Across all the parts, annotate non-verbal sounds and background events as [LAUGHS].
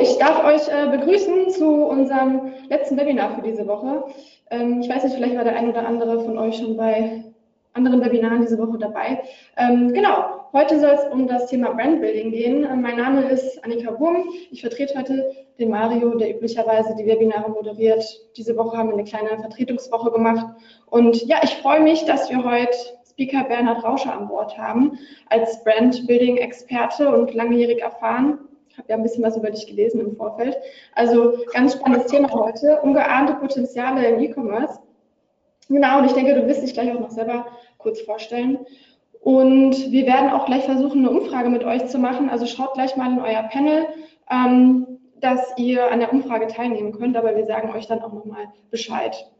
Ich darf euch äh, begrüßen zu unserem letzten Webinar für diese Woche. Ähm, ich weiß nicht, vielleicht war der ein oder andere von euch schon bei anderen Webinaren diese Woche dabei. Ähm, genau, heute soll es um das Thema Brandbuilding gehen. Ähm, mein Name ist Annika Wurm. Ich vertrete heute den Mario, der üblicherweise die Webinare moderiert. Diese Woche haben wir eine kleine Vertretungswoche gemacht. Und ja, ich freue mich, dass wir heute Speaker Bernhard Rauscher an Bord haben, als Brandbuilding-Experte und langjährig erfahren habe ja ein bisschen was über dich gelesen im Vorfeld. Also ganz spannendes Thema heute, ungeahnte Potenziale im E-Commerce. Genau, und ich denke, du wirst dich gleich auch noch selber kurz vorstellen. Und wir werden auch gleich versuchen, eine Umfrage mit euch zu machen. Also schaut gleich mal in euer Panel, ähm, dass ihr an der Umfrage teilnehmen könnt, aber wir sagen euch dann auch nochmal Bescheid.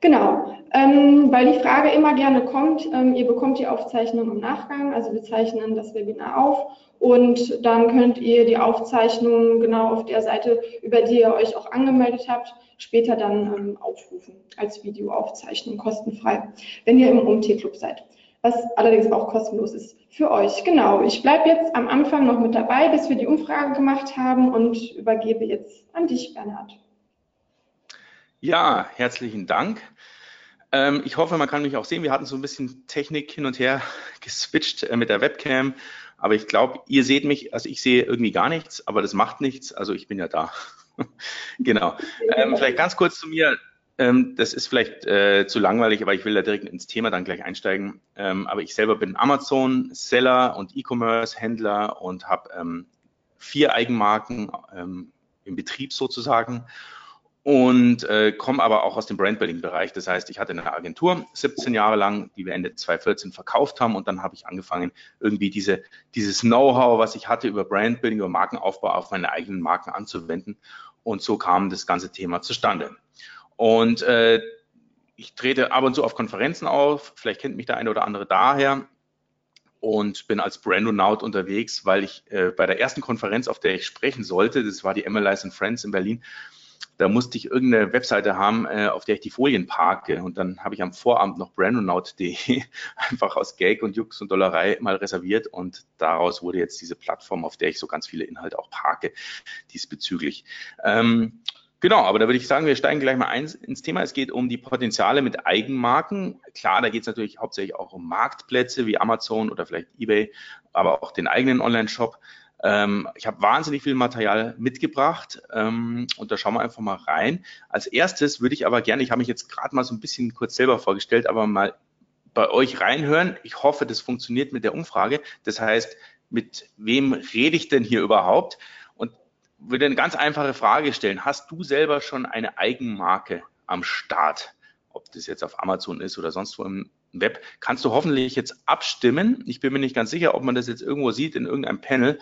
Genau, ähm, weil die Frage immer gerne kommt, ähm, ihr bekommt die Aufzeichnung im Nachgang, also wir zeichnen das Webinar auf und dann könnt ihr die Aufzeichnung genau auf der Seite, über die ihr euch auch angemeldet habt, später dann ähm, aufrufen als Videoaufzeichnung kostenfrei, wenn ihr im OMT-Club seid, was allerdings auch kostenlos ist für euch. Genau, ich bleibe jetzt am Anfang noch mit dabei, bis wir die Umfrage gemacht haben und übergebe jetzt an dich, Bernhard. Ja, herzlichen Dank. Ähm, ich hoffe, man kann mich auch sehen. Wir hatten so ein bisschen Technik hin und her [LAUGHS] geswitcht äh, mit der Webcam. Aber ich glaube, ihr seht mich, also ich sehe irgendwie gar nichts, aber das macht nichts. Also ich bin ja da. [LAUGHS] genau. Ähm, vielleicht ganz kurz zu mir. Ähm, das ist vielleicht äh, zu langweilig, aber ich will da direkt ins Thema dann gleich einsteigen. Ähm, aber ich selber bin Amazon-Seller und E-Commerce-Händler und habe ähm, vier Eigenmarken ähm, im Betrieb sozusagen und äh, komme aber auch aus dem Brandbuilding-Bereich. Das heißt, ich hatte eine Agentur 17 Jahre lang, die wir Ende 2014 verkauft haben und dann habe ich angefangen, irgendwie diese, dieses Know-how, was ich hatte über Brandbuilding, über Markenaufbau auf meine eigenen Marken anzuwenden und so kam das ganze Thema zustande. Und äh, ich trete ab und zu auf Konferenzen auf, vielleicht kennt mich der eine oder andere daher und bin als Brandonaut unterwegs, weil ich äh, bei der ersten Konferenz, auf der ich sprechen sollte, das war die MLS and Friends in Berlin, da musste ich irgendeine Webseite haben, äh, auf der ich die Folien parke. Und dann habe ich am Vorabend noch brandonaut.de [LAUGHS] einfach aus Gag und Jux und Dollerei mal reserviert. Und daraus wurde jetzt diese Plattform, auf der ich so ganz viele Inhalte auch parke, diesbezüglich. Ähm, Genau, aber da würde ich sagen, wir steigen gleich mal ein, ins Thema. Es geht um die Potenziale mit Eigenmarken. Klar, da geht es natürlich hauptsächlich auch um Marktplätze wie Amazon oder vielleicht eBay, aber auch den eigenen Online-Shop. Ähm, ich habe wahnsinnig viel Material mitgebracht ähm, und da schauen wir einfach mal rein. Als erstes würde ich aber gerne, ich habe mich jetzt gerade mal so ein bisschen kurz selber vorgestellt, aber mal bei euch reinhören. Ich hoffe, das funktioniert mit der Umfrage. Das heißt, mit wem rede ich denn hier überhaupt? Und würde eine ganz einfache Frage stellen. Hast du selber schon eine Eigenmarke am Start? Ob das jetzt auf Amazon ist oder sonst wo im Web, kannst du hoffentlich jetzt abstimmen. Ich bin mir nicht ganz sicher, ob man das jetzt irgendwo sieht in irgendeinem Panel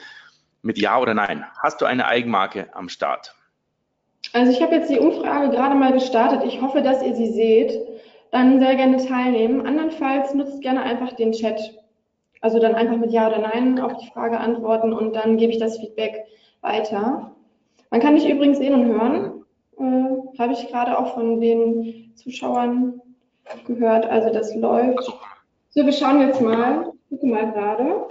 mit Ja oder Nein. Hast du eine Eigenmarke am Start? Also ich habe jetzt die Umfrage gerade mal gestartet. Ich hoffe, dass ihr sie seht. Dann sehr gerne teilnehmen. Andernfalls nutzt gerne einfach den Chat. Also dann einfach mit Ja oder Nein auf die Frage antworten und dann gebe ich das Feedback weiter. Man kann mich übrigens sehen und hören. Äh, habe ich gerade auch von den Zuschauern gehört. Also das läuft. So, wir schauen jetzt mal. Gucke mal gerade.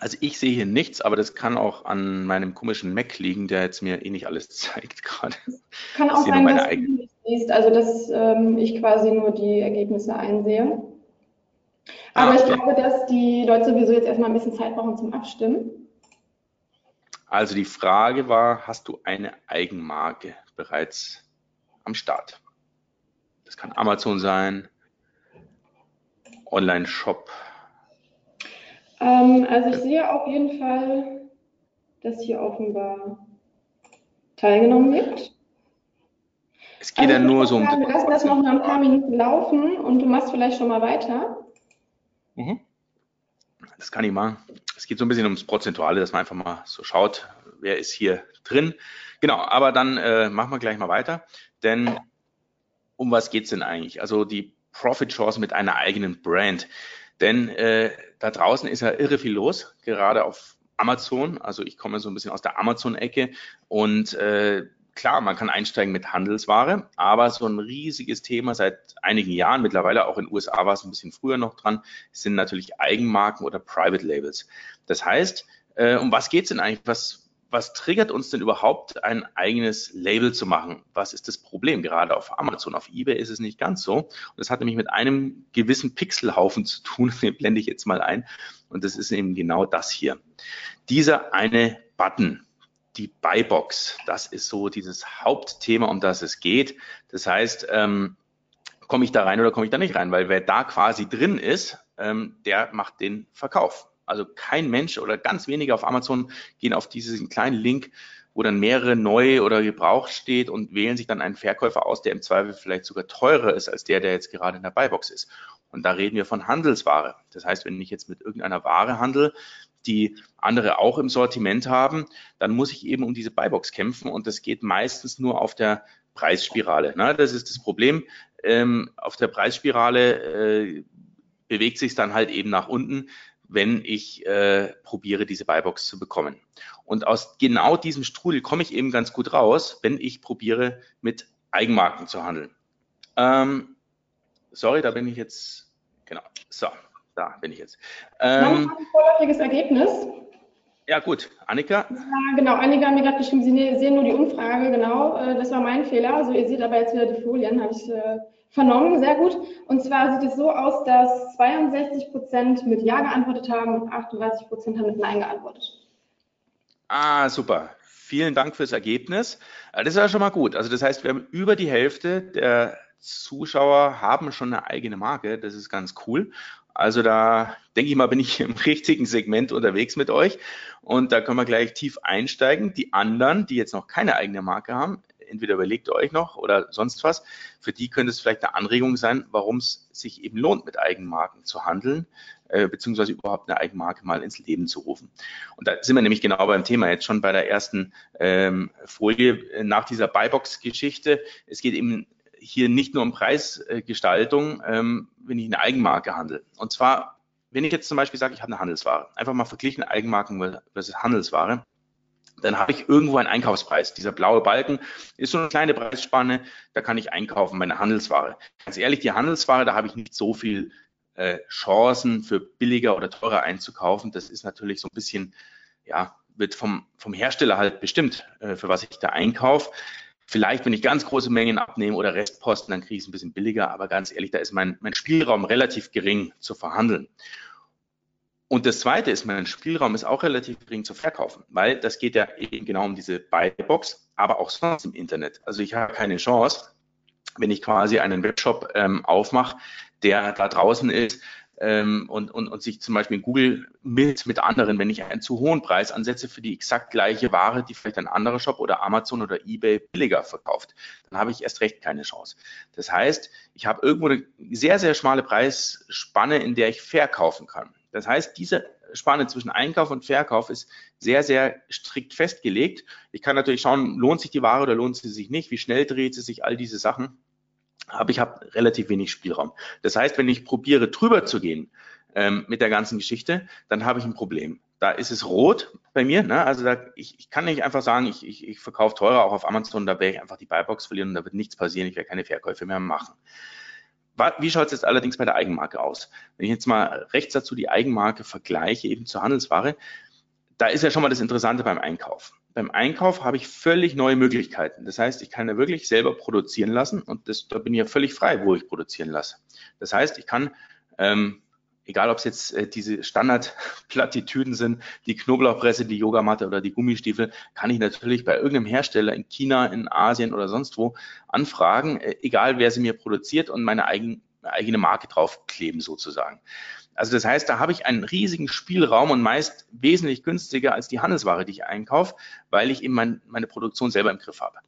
Also ich sehe hier nichts, aber das kann auch an meinem komischen Mac liegen, der jetzt mir eh nicht alles [LAUGHS] zeigt gerade. Kann auch sein, dass du nicht siehst, also dass ähm, ich quasi nur die Ergebnisse einsehe. Aber ah, okay. ich glaube, dass die Leute sowieso jetzt erstmal ein bisschen Zeit brauchen zum Abstimmen. Also die Frage war, hast du eine Eigenmarke bereits am Start? Das kann Amazon sein, Online-Shop, ähm, also ich sehe auf jeden Fall, dass hier offenbar teilgenommen wird. Es geht also ja nur so um. Wir lassen das noch mal ein paar Minuten laufen und du machst vielleicht schon mal weiter. Mhm. das kann ich machen. Es geht so ein bisschen ums Prozentuale, dass man einfach mal so schaut, wer ist hier drin. Genau, aber dann äh, machen wir gleich mal weiter. Denn um was geht's denn eigentlich? Also die Profit-Chance mit einer eigenen Brand. Denn äh, da draußen ist ja irre viel los, gerade auf Amazon. Also ich komme so ein bisschen aus der Amazon-Ecke und äh, klar, man kann einsteigen mit Handelsware, aber so ein riesiges Thema seit einigen Jahren, mittlerweile auch in den USA war es ein bisschen früher noch dran, sind natürlich Eigenmarken oder Private Labels. Das heißt, äh, um was geht's denn eigentlich? Was, was triggert uns denn überhaupt, ein eigenes Label zu machen? Was ist das Problem? Gerade auf Amazon, auf eBay ist es nicht ganz so. Und das hat nämlich mit einem gewissen Pixelhaufen zu tun, [LAUGHS] den blende ich jetzt mal ein. Und das ist eben genau das hier. Dieser eine Button, die Buybox, das ist so dieses Hauptthema, um das es geht. Das heißt, ähm, komme ich da rein oder komme ich da nicht rein? Weil wer da quasi drin ist, ähm, der macht den Verkauf. Also kein Mensch oder ganz wenige auf Amazon gehen auf diesen kleinen Link, wo dann mehrere neu oder gebraucht steht und wählen sich dann einen Verkäufer aus, der im Zweifel vielleicht sogar teurer ist als der, der jetzt gerade in der Buybox ist. Und da reden wir von Handelsware. Das heißt, wenn ich jetzt mit irgendeiner Ware handle, die andere auch im Sortiment haben, dann muss ich eben um diese Buybox kämpfen und das geht meistens nur auf der Preisspirale. Na, das ist das Problem. Ähm, auf der Preisspirale äh, bewegt sich dann halt eben nach unten wenn ich äh, probiere, diese Buybox zu bekommen. Und aus genau diesem Strudel komme ich eben ganz gut raus, wenn ich probiere, mit Eigenmarken zu handeln. Ähm, sorry, da bin ich jetzt, genau, so, da bin ich jetzt. Ähm, ein vorläufiges Ergebnis. Ja, gut. Annika? Ja, genau, Annika hat mir gerade geschrieben, Sie ne-, sehen nur die Umfrage, genau. Äh, das war mein Fehler. Also ihr seht aber jetzt wieder die Folien, habe ich äh, vernommen, sehr gut. Und zwar sieht es so aus, dass 62 Prozent mit Ja geantwortet haben und 38 Prozent haben mit Nein geantwortet. Ah, super. Vielen Dank fürs Ergebnis. Äh, das ist ja schon mal gut. Also das heißt, wir haben über die Hälfte der Zuschauer haben schon eine eigene Marke. Das ist ganz cool. Also da denke ich mal, bin ich im [LAUGHS] richtigen Segment unterwegs mit euch. Und da können wir gleich tief einsteigen. Die anderen, die jetzt noch keine eigene Marke haben, entweder überlegt ihr euch noch oder sonst was. Für die könnte es vielleicht eine Anregung sein, warum es sich eben lohnt, mit Eigenmarken zu handeln, äh, beziehungsweise überhaupt eine Eigenmarke mal ins Leben zu rufen. Und da sind wir nämlich genau beim Thema jetzt schon bei der ersten ähm, Folie nach dieser Buybox-Geschichte. Es geht eben hier nicht nur um Preisgestaltung, ähm, wenn ich eine Eigenmarke handle. Und zwar, wenn ich jetzt zum Beispiel sage, ich habe eine Handelsware, einfach mal verglichen Eigenmarken versus Handelsware, dann habe ich irgendwo einen Einkaufspreis. Dieser blaue Balken ist so eine kleine Preisspanne, da kann ich einkaufen, meine Handelsware. Ganz ehrlich, die Handelsware, da habe ich nicht so viel äh, Chancen für billiger oder teurer einzukaufen. Das ist natürlich so ein bisschen, ja, wird vom, vom Hersteller halt bestimmt, äh, für was ich da einkaufe. Vielleicht, wenn ich ganz große Mengen abnehme oder Restposten, dann kriege ich es ein bisschen billiger. Aber ganz ehrlich, da ist mein, mein Spielraum relativ gering zu verhandeln. Und das Zweite ist, mein Spielraum ist auch relativ gering zu verkaufen, weil das geht ja eben genau um diese Buybox, aber auch sonst im Internet. Also ich habe keine Chance, wenn ich quasi einen Webshop ähm, aufmache, der da draußen ist ähm, und, und, und sich zum Beispiel in Google mit, mit anderen, wenn ich einen zu hohen Preis ansetze für die exakt gleiche Ware, die vielleicht ein anderer Shop oder Amazon oder eBay billiger verkauft, dann habe ich erst recht keine Chance. Das heißt, ich habe irgendwo eine sehr, sehr schmale Preisspanne, in der ich verkaufen kann. Das heißt, diese Spanne zwischen Einkauf und Verkauf ist sehr, sehr strikt festgelegt. Ich kann natürlich schauen, lohnt sich die Ware oder lohnt sie sich nicht, wie schnell dreht sie sich, all diese Sachen. Aber ich habe relativ wenig Spielraum. Das heißt, wenn ich probiere, drüber zu gehen ähm, mit der ganzen Geschichte, dann habe ich ein Problem. Da ist es rot bei mir. Ne? Also da, ich, ich kann nicht einfach sagen, ich, ich, ich verkaufe teurer auch auf Amazon, da werde ich einfach die Buybox verlieren und da wird nichts passieren, ich werde keine Verkäufe mehr machen. Wie schaut es jetzt allerdings bei der Eigenmarke aus? Wenn ich jetzt mal rechts dazu die Eigenmarke vergleiche, eben zur Handelsware, da ist ja schon mal das Interessante beim Einkauf. Beim Einkauf habe ich völlig neue Möglichkeiten. Das heißt, ich kann ja wirklich selber produzieren lassen und das, da bin ich ja völlig frei, wo ich produzieren lasse. Das heißt, ich kann ähm, egal ob es jetzt äh, diese Standardplattitüden sind, die Knoblauchpresse, die Yogamatte oder die Gummistiefel, kann ich natürlich bei irgendeinem Hersteller in China, in Asien oder sonst wo anfragen, äh, egal wer sie mir produziert und meine eigen, eigene Marke draufkleben sozusagen. Also das heißt, da habe ich einen riesigen Spielraum und meist wesentlich günstiger als die Handelsware, die ich einkaufe, weil ich eben mein, meine Produktion selber im Griff habe.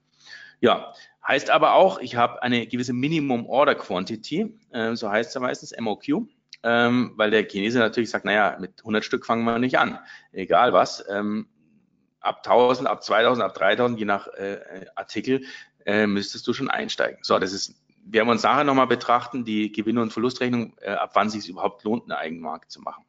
Ja, heißt aber auch, ich habe eine gewisse Minimum Order Quantity, äh, so heißt es meistens MOQ. ähm, weil der Chinese natürlich sagt, naja, mit 100 Stück fangen wir nicht an, egal was. Ähm, ab 1000, ab 2000, ab 3000, je nach äh, Artikel, äh, müsstest du schon einsteigen. So, das ist, wir haben uns nachher nochmal betrachten, die Gewinne- und Verlustrechnung, äh, ab wann sich überhaupt lohnt, eine Eigenmarke zu machen.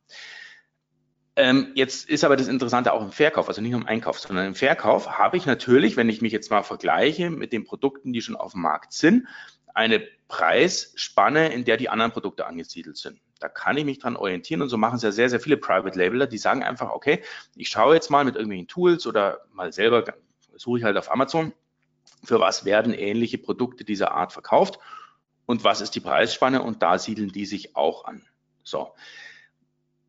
Ähm, jetzt ist aber das Interessante auch im Verkauf, also nicht nur im Einkauf, sondern im Verkauf habe ich natürlich, wenn ich mich jetzt mal vergleiche mit den Produkten, die schon auf dem Markt sind, eine Preisspanne, in der die anderen Produkte angesiedelt sind. Da kann ich mich dran orientieren und so machen es ja sehr, sehr viele Private Labeler, die sagen einfach, okay, ich schaue jetzt mal mit irgendwelchen Tools oder mal selber suche ich halt auf Amazon, für was werden ähnliche Produkte dieser Art verkauft und was ist die Preisspanne und da siedeln die sich auch an. So.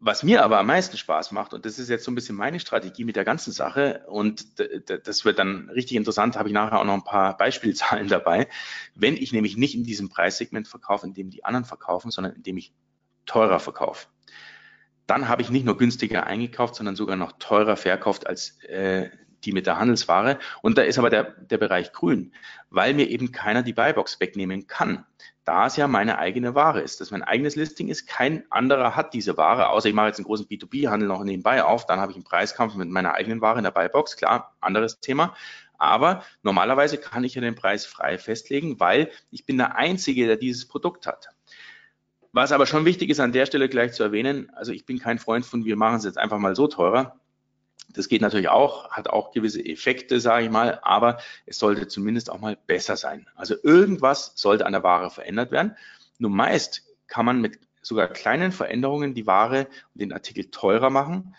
Was mir aber am meisten Spaß macht, und das ist jetzt so ein bisschen meine Strategie mit der ganzen Sache, und das wird dann richtig interessant, habe ich nachher auch noch ein paar Beispielzahlen [LAUGHS] dabei, wenn ich nämlich nicht in diesem Preissegment verkaufe, in dem die anderen verkaufen, sondern in dem ich teurer verkaufe. Dann habe ich nicht nur günstiger eingekauft, sondern sogar noch teurer verkauft als äh, die mit der Handelsware. Und da ist aber der, der Bereich grün, weil mir eben keiner die Buybox wegnehmen kann. Da es ja meine eigene Ware ist, dass mein eigenes Listing ist, kein anderer hat diese Ware, außer ich mache jetzt einen großen B2B-Handel noch nebenbei auf, dann habe ich einen Preiskampf mit meiner eigenen Ware in der Buybox, klar, anderes Thema. Aber normalerweise kann ich ja den Preis frei festlegen, weil ich bin der Einzige, der dieses Produkt hat. Was aber schon wichtig ist, an der Stelle gleich zu erwähnen, also ich bin kein Freund von, wir machen es jetzt einfach mal so teurer. Das geht natürlich auch, hat auch gewisse Effekte, sage ich mal, aber es sollte zumindest auch mal besser sein. Also irgendwas sollte an der Ware verändert werden. Nur meist kann man mit sogar kleinen Veränderungen die Ware und den Artikel teurer machen,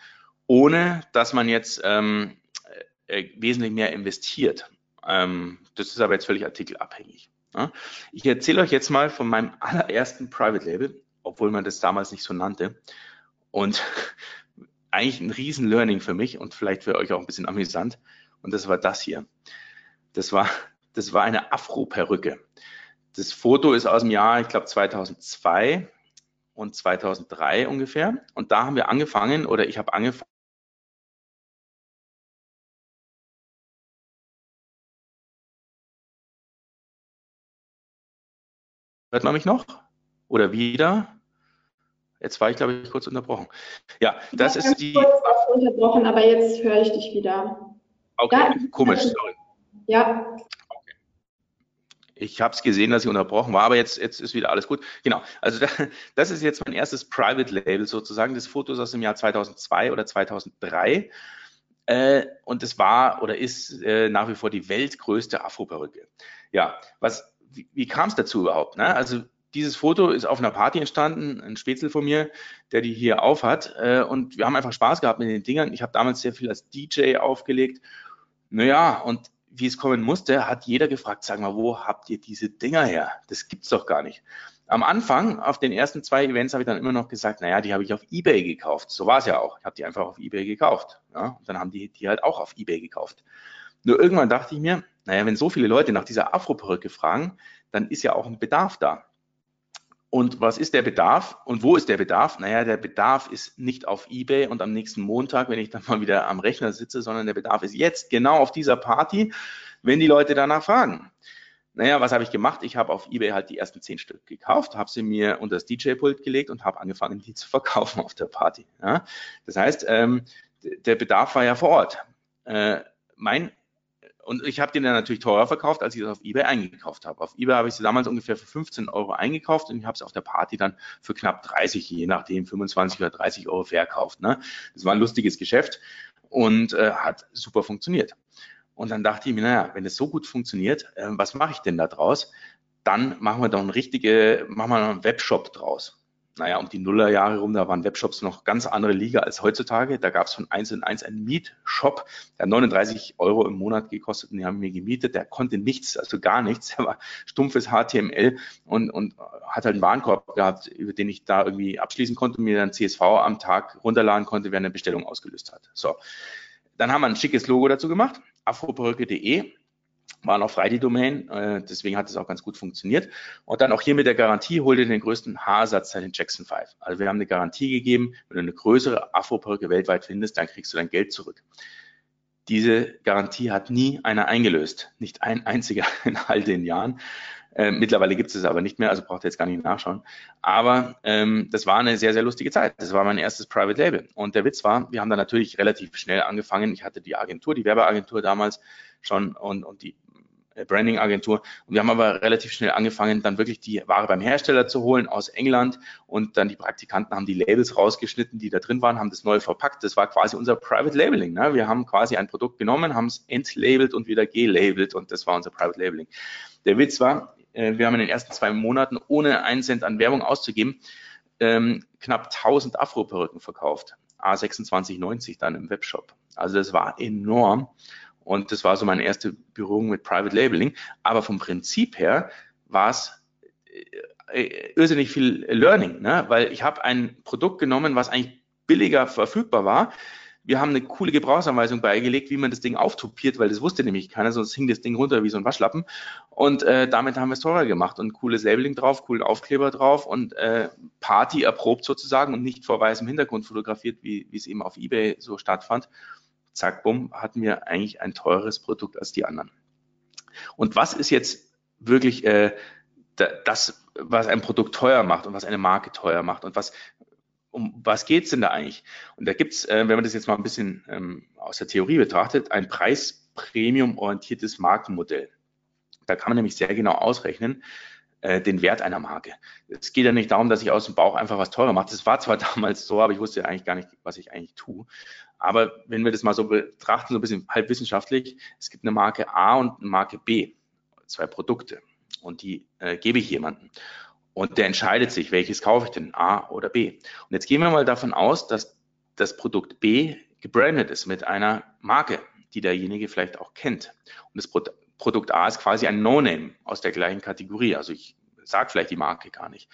ohne dass man jetzt ähm, äh, wesentlich mehr investiert. Ähm, das ist aber jetzt völlig artikelabhängig. Ja? Ich erzähle euch jetzt mal von meinem allerersten Private Label, obwohl man das damals nicht so nannte. Und eigentlich ein riesen Learning für mich und vielleicht für euch auch ein bisschen amüsant. Und das war das hier. Das war, das war eine Afro-Perücke. Das Foto ist aus dem Jahr, ich glaube, 2002 und 2003 ungefähr. Und da haben wir angefangen, oder ich habe angefangen, Hört man mich noch? Oder wieder? Jetzt war ich, glaube ich, kurz unterbrochen. Ja, das ist die. Kurz unterbrochen, aber jetzt höre ich dich wieder. Okay, ja, komisch, sorry. [LAUGHS] Ja. Okay. Ich habe es gesehen, dass ich unterbrochen war, aber jetzt, jetzt ist wieder alles gut. Genau, also [LAUGHS] das ist jetzt mein erstes Private Label sozusagen. Das Foto ist aus dem Jahr 2002 oder 2003. Äh, und es war oder ist äh, nach wie vor die weltgrößte Afro-Perücke. Ja, was wie, wie kam es dazu überhaupt? Ne? Also dieses Foto ist auf einer Party entstanden, ein Spätzle von mir, der die hier aufhat. Äh, und wir haben einfach Spaß gehabt mit den Dingern. Ich habe damals sehr viel als DJ aufgelegt. Naja, und wie es kommen musste, hat jeder gefragt, sag mal, wo habt ihr diese Dinger her? Das gibt's doch gar nicht. Am Anfang, auf den ersten zwei Events, habe ich dann immer noch gesagt, naja, die habe ich auf Ebay gekauft. So war es ja auch. Ich habe die einfach auf Ebay gekauft. Ja? Und dann haben die die halt auch auf Ebay gekauft. Nur irgendwann dachte ich mir, naja, wenn so viele Leute nach dieser Afro-Perücke fragen, dann ist ja auch ein Bedarf da. Und was ist der Bedarf und wo ist der Bedarf? Naja, der Bedarf ist nicht auf eBay und am nächsten Montag, wenn ich dann mal wieder am Rechner sitze, sondern der Bedarf ist jetzt genau auf dieser Party, wenn die Leute danach fragen. Naja, was habe ich gemacht? Ich habe auf eBay halt die ersten zehn Stück gekauft, habe sie mir unter das DJ-Pult gelegt und habe angefangen, die [LAUGHS] zu verkaufen auf der Party. Ja? Das heißt, ähm, der Bedarf war ja vor Ort. Äh, mein und ich habe den dann natürlich teurer verkauft, als ich das auf eBay eingekauft habe. Auf eBay habe ich sie damals ungefähr für 15 Euro eingekauft und ich habe es auf der Party dann für knapp 30, je nachdem 25 oder 30 Euro verkauft. Ne? Das war ein lustiges Geschäft und äh, hat super funktioniert. Und dann dachte ich mir, naja, wenn es so gut funktioniert, äh, was mache ich denn da draus? Dann machen wir doch einen richtige, machen wir einen Webshop draus naja, um die Nullerjahre rum, da waren Webshops noch ganz andere Liga als heutzutage. Da gab es von 1 in 1 einen Mietshop, der hat 39 Euro im Monat gekostet und die haben mir gemietet. Der konnte nichts, also gar nichts. Der war stumpfes HTML und, und hat halt einen Warenkorb gehabt, über den ich da irgendwie abschließen konnte und mir dann CSV am Tag runterladen konnte, wer eine Bestellung ausgelöst hat. So. Dann haben wir ein schickes Logo dazu gemacht, afroperücke.de war noch frei die Domain, äh, deswegen hat es auch ganz gut funktioniert. Und dann auch hier mit der Garantie, hol dir den größten Haarsatz den Jackson 5. Also wir haben eine Garantie gegeben, wenn du eine größere Afro-Perücke weltweit findest, dann kriegst du dein Geld zurück. Diese Garantie hat nie einer eingelöst, nicht ein einziger [LAUGHS] in all den Jahren. Äh, mittlerweile gibt es aber nicht mehr, also braucht ihr jetzt gar nicht nachschauen. Aber ähm, das war eine sehr, sehr lustige Zeit. Das war mein erstes Private Label. Und der Witz war, wir haben da natürlich relativ schnell angefangen. Ich hatte die Agentur, die Werbeagentur damals schon und, und die äh, Branding-Agentur. Und wir haben aber relativ schnell angefangen, dann wirklich die Ware beim Hersteller zu holen aus England und dann die Praktikanten haben die Labels rausgeschnitten, die da drin waren, haben das neu verpackt. Das war quasi unser Private Labeling. Ne? Wir haben quasi ein Produkt genommen, haben es entlabelt und wieder gelabelt und das war unser Private Labeling. Der Witz war, äh, wir haben in den ersten zwei Monaten, ohne einen Cent an Werbung auszugeben, ähm, knapp 1000 Afro-Perücken verkauft. A26,90 dann im Webshop. Also das war enorm. Und das war so meine erste Berührung mit Private Labeling. Aber vom Prinzip her war es äh, äh, irrsinnig viel Learning, ne? weil ich habe ein Produkt genommen, was eigentlich billiger verfügbar war, wir haben eine coole Gebrauchsanweisung beigelegt, wie man das Ding auftupiert, weil das wusste nämlich keiner, sonst hing das Ding runter wie so ein Waschlappen. Und äh, damit haben wir es teurer gemacht und cooles Labeling drauf, coolen Aufkleber drauf und äh, Party erprobt sozusagen und nicht vor weißem Hintergrund fotografiert, wie, wie es eben auf Ebay so stattfand. Zack, bumm, hatten wir eigentlich ein teureres Produkt als die anderen. Und was ist jetzt wirklich äh, das, was ein Produkt teuer macht und was eine Marke teuer macht und was um was geht's denn da eigentlich? Und da gibt's, äh, wenn man das jetzt mal ein bisschen ähm, aus der Theorie betrachtet, ein Preis-Premium-orientiertes Markenmodell. Da kann man nämlich sehr genau ausrechnen, äh, den Wert einer Marke. Es geht ja nicht darum, dass ich aus dem Bauch einfach was teurer mache. Das war zwar [LAUGHS] damals so, aber ich wusste eigentlich gar nicht, was ich eigentlich tue. Aber wenn wir das mal so betrachten, so ein bisschen halb wissenschaftlich, es gibt eine Marke A und eine Marke B, zwei Produkte. Und die äh, gebe ich jemandem. Und der entscheidet sich, welches kaufe ich denn, A oder B. Und jetzt gehen wir mal davon aus, dass das Produkt B gebrandet ist mit einer Marke, die derjenige vielleicht auch kennt. Und das Produkt A ist quasi ein No-Name aus der gleichen Kategorie. Also ich sage vielleicht die Marke gar nicht.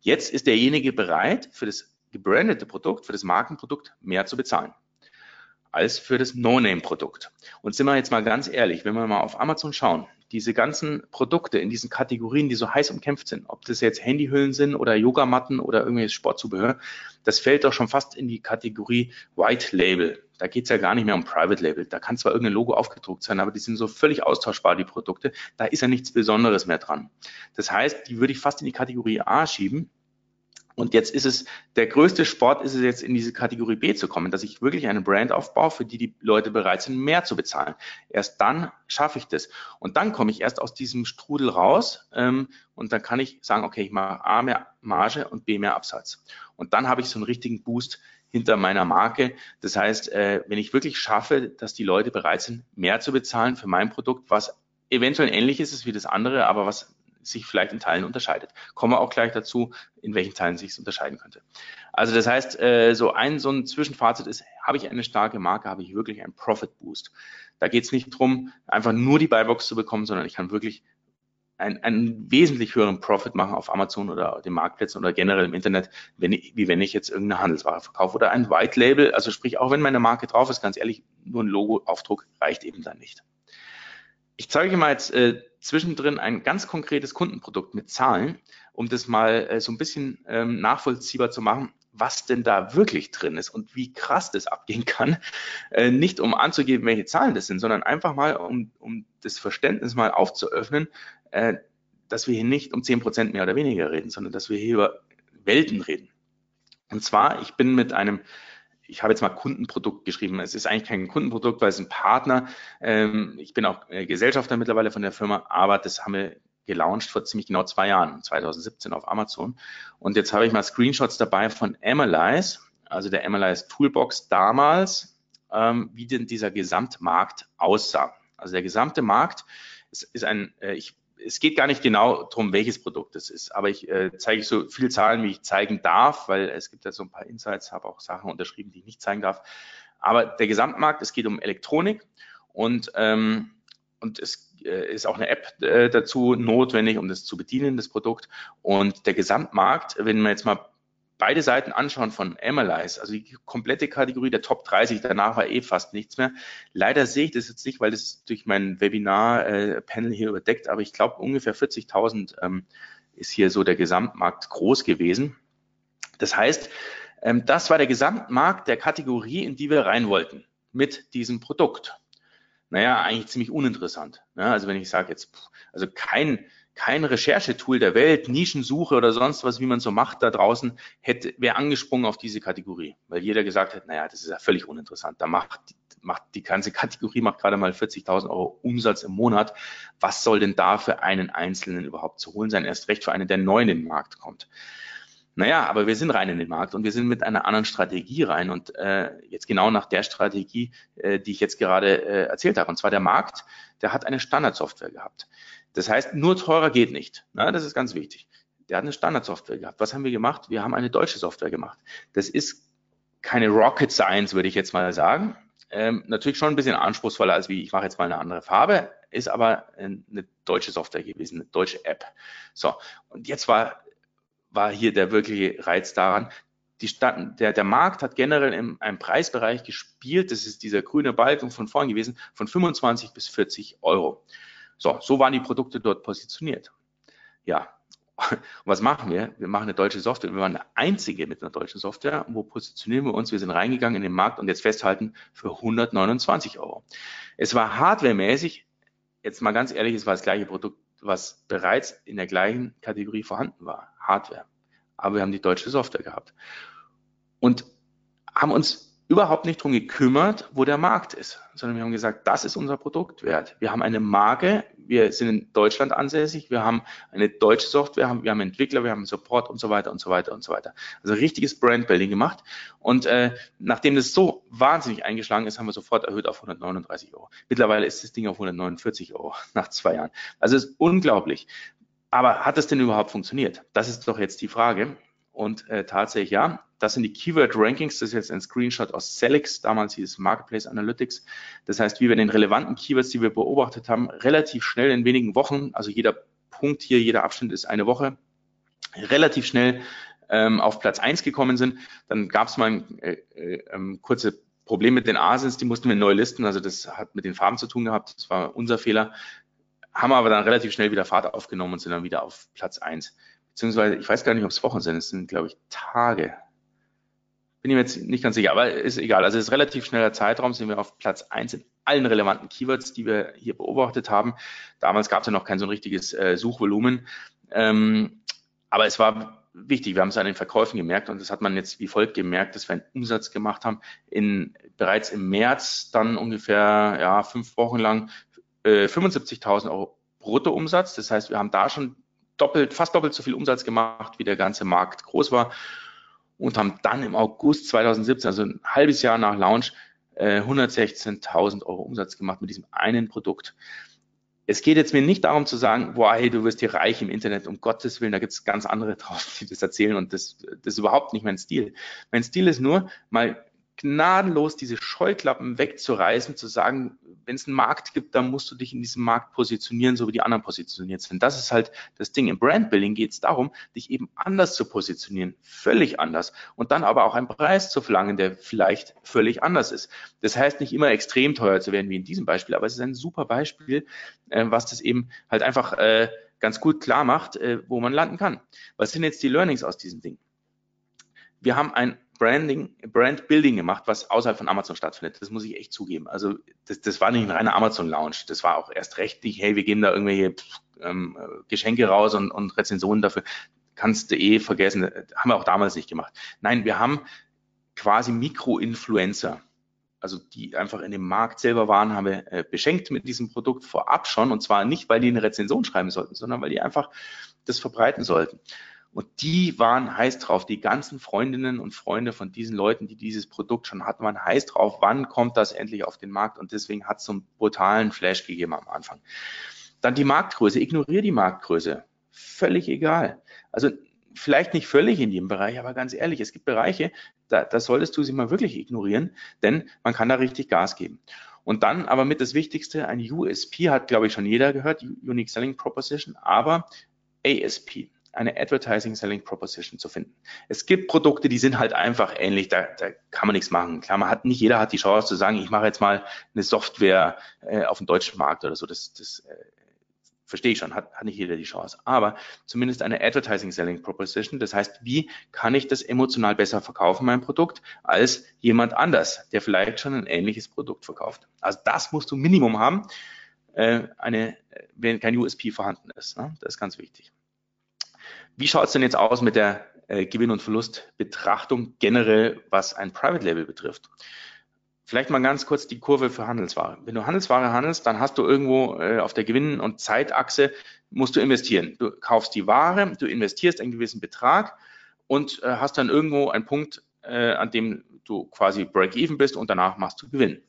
Jetzt ist derjenige bereit, für das gebrandete Produkt, für das Markenprodukt mehr zu bezahlen als für das No-Name-Produkt. Und sind wir jetzt mal ganz ehrlich, wenn wir mal auf Amazon schauen, diese ganzen Produkte in diesen Kategorien, die so heiß umkämpft sind, ob das jetzt Handyhüllen sind oder Yogamatten oder irgendwelches Sportzubehör, das fällt doch schon fast in die Kategorie White Label. Da geht's ja gar nicht mehr um Private Label. Da kann zwar irgendein Logo aufgedruckt sein, aber die sind so völlig austauschbar, die Produkte. Da ist ja nichts Besonderes mehr dran. Das heißt, die würde ich fast in die Kategorie A schieben und jetzt ist es, der größte Sport ist es jetzt in diese Kategorie B zu kommen, dass ich wirklich eine Brand aufbaue, für die die Leute bereit sind, mehr zu bezahlen. Erst dann schaffe ich das. Und dann komme ich erst aus diesem Strudel raus ähm, und dann kann ich sagen, okay, ich mache A mehr Marge und B mehr Absatz. Und dann habe ich so einen richtigen Boost hinter meiner Marke. Das heißt, äh, wenn ich wirklich schaffe, dass die Leute bereit sind, mehr zu bezahlen für mein Produkt, was eventuell ähnlich ist wie das andere, aber was sich vielleicht in Teilen unterscheidet. Kommen wir auch gleich dazu, in welchen Teilen sich es unterscheiden könnte. Also das heißt, äh, so ein so ein Zwischenfazit ist, habe ich eine starke Marke, habe ich wirklich einen Profit Boost. Da geht es nicht drum, einfach nur die Buybox zu bekommen, sondern ich kann wirklich einen, einen wesentlich höheren Profit machen auf Amazon oder den Marktplätzen oder generell im Internet, wenn ich, wie wenn ich jetzt irgendeine Handelsware verkaufe oder ein White Label. Also sprich, auch wenn meine Marke drauf ist, ganz ehrlich, nur ein Logo-Aufdruck reicht eben dann nicht. Ich zeige mal jetzt äh, zwischendrin ein ganz konkretes Kundenprodukt mit Zahlen, um das mal äh, so ein bisschen ähm, nachvollziehbar zu machen, was denn da wirklich drin ist und wie krass das abgehen kann. Äh, nicht um anzugeben, welche Zahlen das sind, sondern einfach mal, um, um das Verständnis mal aufzuöffnen, äh, dass wir hier nicht um zehn Prozent mehr oder weniger reden, sondern dass wir hier über Welten reden. Und zwar, ich bin mit einem ich habe jetzt mal Kundenprodukt geschrieben. Es ist eigentlich kein Kundenprodukt, weil es ein Partner. Ähm, ich bin auch äh, Gesellschafter mittlerweile von der Firma, aber das haben wir gelauncht vor ziemlich genau zwei Jahren, 2017 auf Amazon. Und jetzt habe ich mal Screenshots dabei von Analyze, also der Analyze Toolbox damals, ähm, wie denn dieser Gesamtmarkt aussah. Also der gesamte Markt ist, ist ein, äh, ich es geht gar nicht genau darum, welches Produkt es ist, aber ich äh, zeige so viele Zahlen, wie ich zeigen darf, weil es gibt ja so ein paar Insights, habe auch Sachen unterschrieben, die ich nicht zeigen darf. Aber der Gesamtmarkt, es geht um Elektronik und, ähm, und es äh, ist auch eine App äh, dazu notwendig, um das zu bedienen, das Produkt. Und der Gesamtmarkt, wenn man jetzt mal beide Seiten anschauen von Analyze, also die komplette Kategorie der Top 30, danach war eh fast nichts mehr. Leider sehe ich das jetzt nicht, weil das durch mein Webinar-Panel hier überdeckt, aber ich glaube ungefähr 40.000 ähm, ist hier so der Gesamtmarkt groß gewesen. Das heißt, ähm, das war der Gesamtmarkt der Kategorie, in die wir rein wollten mit diesem Produkt. Naja, eigentlich ziemlich uninteressant. Ne? Also wenn ich sage jetzt, also kein kein Recherchetool der Welt, Nischensuche oder sonst was, wie man so macht da draußen, hätte, wäre angesprungen auf diese Kategorie, weil jeder gesagt hätte, naja, das ist ja völlig uninteressant. Da macht, macht die ganze Kategorie macht gerade mal 40.000 Euro Umsatz im Monat. Was soll denn da für einen Einzelnen überhaupt zu holen sein? Erst recht für einen, der neu in den Markt kommt. Naja, aber wir sind rein in den Markt und wir sind mit einer anderen Strategie rein und äh, jetzt genau nach der Strategie, äh, die ich jetzt gerade äh, erzählt habe. Und zwar der Markt, der hat eine Standardsoftware gehabt. Das heißt, nur teurer geht nicht. Na, das ist ganz wichtig. Der hat eine Standardsoftware gehabt. Was haben wir gemacht? Wir haben eine deutsche Software gemacht. Das ist keine Rocket Science, würde ich jetzt mal sagen. Ähm, natürlich schon ein bisschen anspruchsvoller als wie ich mache jetzt mal eine andere Farbe, ist aber eine deutsche Software gewesen, eine deutsche App. So, und jetzt war war hier der wirkliche Reiz daran. Die Stadt, der, der Markt hat generell in einem Preisbereich gespielt, das ist dieser grüne Balken von vorn gewesen, von 25 bis 40 Euro. So, so waren die Produkte dort positioniert. Ja, und was machen wir? Wir machen eine deutsche Software. Wir waren der einzige mit einer deutschen Software. Wo positionieren wir uns? Wir sind reingegangen in den Markt und jetzt festhalten für 129 Euro. Es war hardwaremäßig, jetzt mal ganz ehrlich, es war das gleiche Produkt was bereits in der gleichen Kategorie vorhanden war, Hardware. Aber wir haben die deutsche Software gehabt und haben uns überhaupt nicht drum gekümmert, wo der Markt ist, sondern wir haben gesagt, das ist unser Produktwert. Wir haben eine Marke, wir sind in Deutschland ansässig, wir haben eine deutsche Software, wir haben Entwickler, wir haben Support und so weiter und so weiter und so weiter. Also richtiges Brandbuilding gemacht. Und äh, nachdem das so wahnsinnig eingeschlagen ist, haben wir sofort erhöht auf 139 Euro. Mittlerweile ist das Ding auf 149 Euro [LAUGHS] nach zwei Jahren. Also es ist unglaublich. Aber hat das denn überhaupt funktioniert? Das ist doch jetzt die Frage. Und äh, tatsächlich ja, das sind die Keyword Rankings. Das ist jetzt ein Screenshot aus Selix. Damals hieß Marketplace Analytics. Das heißt, wie wir den relevanten Keywords, die wir beobachtet haben, relativ schnell in wenigen Wochen, also jeder Punkt hier, jeder Abschnitt ist eine Woche, relativ schnell ähm, auf Platz eins gekommen sind. Dann gab es mal ein äh, äh, ähm, kurze Problem mit den Asins, die mussten wir neu listen. Also das hat mit den Farben zu tun gehabt. Das war unser Fehler. Haben aber dann relativ schnell wieder Fahrt aufgenommen und sind dann wieder auf Platz eins beziehungsweise ich weiß gar nicht, ob es Wochen sind, es sind, glaube ich, Tage. Bin ich mir jetzt nicht ganz sicher, aber ist egal. Also es ist relativ schneller Zeitraum, sind wir auf Platz eins in allen relevanten Keywords, die wir hier beobachtet haben. Damals gab es ja noch kein so ein richtiges äh, Suchvolumen. Ähm, aber es war wichtig, wir haben es an den Verkäufen gemerkt und das hat man jetzt wie folgt gemerkt, dass wir einen Umsatz gemacht haben in bereits im März dann ungefähr ja fünf Wochen lang äh, 75.000 Euro Bruttoumsatz. Das heißt, wir haben da schon doppelt, fast doppelt so viel Umsatz gemacht, wie der ganze Markt groß war und haben dann im August 2017, also ein halbes Jahr nach Launch, 116.000 äh, Euro Umsatz gemacht mit diesem einen Produkt. Es geht jetzt mir nicht darum zu sagen, boah, hey, du wirst hier reich im Internet, um Gottes Willen, da gibt es ganz andere drauf, die das erzählen und das, das ist überhaupt nicht mein Stil. Mein Stil ist nur, mal gnadenlos diese Scheuklappen wegzureißen, zu sagen, wenn es einen Markt gibt, dann musst du dich in diesem Markt positionieren, so wie die anderen positioniert sind. Das ist halt das Ding. Im Brandbuilding geht es darum, dich eben anders zu positionieren, völlig anders. Und dann aber auch einen Preis zu verlangen, der vielleicht völlig anders ist. Das heißt nicht immer extrem teuer zu werden, wie in diesem Beispiel, aber es ist ein super Beispiel, äh, was das eben halt einfach äh, ganz gut klar macht, äh, wo man landen kann. Was sind jetzt die Learnings aus diesem Ding? Wir haben ein Branding, Brand Building gemacht, was außerhalb von Amazon stattfindet. Das muss ich echt zugeben. Also das, das war nicht ein reiner Amazon Lounge. Das war auch erst recht nicht, hey, wir geben da irgendwelche ähm, Geschenke raus und, und Rezensionen dafür. Kannst du eh vergessen. Haben wir auch damals nicht gemacht. Nein, wir haben quasi Mikro-Influencer also die einfach in dem Markt selber waren, haben wir äh, beschenkt mit diesem Produkt vorab schon. Und zwar nicht, weil die eine Rezension schreiben sollten, sondern weil die einfach das verbreiten sollten. Und die waren heiß drauf. Die ganzen Freundinnen und Freunde von diesen Leuten, die dieses Produkt schon hatten, waren heiß drauf. Wann kommt das endlich auf den Markt? Und deswegen hat es so einen brutalen Flash gegeben am Anfang. Dann die Marktgröße. Ignoriere die Marktgröße. Völlig egal. Also vielleicht nicht völlig in jedem Bereich, aber ganz ehrlich, es gibt Bereiche, da, da solltest du sie mal wirklich ignorieren, denn man kann da richtig Gas geben. Und dann aber mit das Wichtigste, ein USP hat, glaube ich, schon jeder gehört, Unique Selling Proposition, aber ASP eine Advertising Selling Proposition zu finden. Es gibt Produkte, die sind halt einfach ähnlich, da, da kann man nichts machen. Klar, man hat nicht jeder hat die Chance zu sagen, ich mache jetzt mal eine Software äh, auf dem deutschen Markt oder so. Das, das äh, verstehe ich schon, hat, hat nicht jeder die Chance. Aber zumindest eine Advertising Selling Proposition. Das heißt, wie kann ich das emotional besser verkaufen, mein Produkt, als jemand anders, der vielleicht schon ein ähnliches Produkt verkauft. Also das musst du Minimum haben. äh, eine, wenn kein USP vorhanden ist. Ne? Das ist ganz wichtig. Wie schaut es denn jetzt aus mit der äh, Gewinn- und Verlustbetrachtung generell, was ein Private Label betrifft? Vielleicht mal ganz kurz die Kurve für Handelsware. Wenn du Handelsware handelst, dann hast du irgendwo äh, auf der Gewinn- und Zeitachse musst du investieren. Du kaufst die Ware, du investierst einen gewissen Betrag und äh, hast dann irgendwo einen Punkt, äh, an dem du quasi Break-Even bist und danach machst du Gewinn.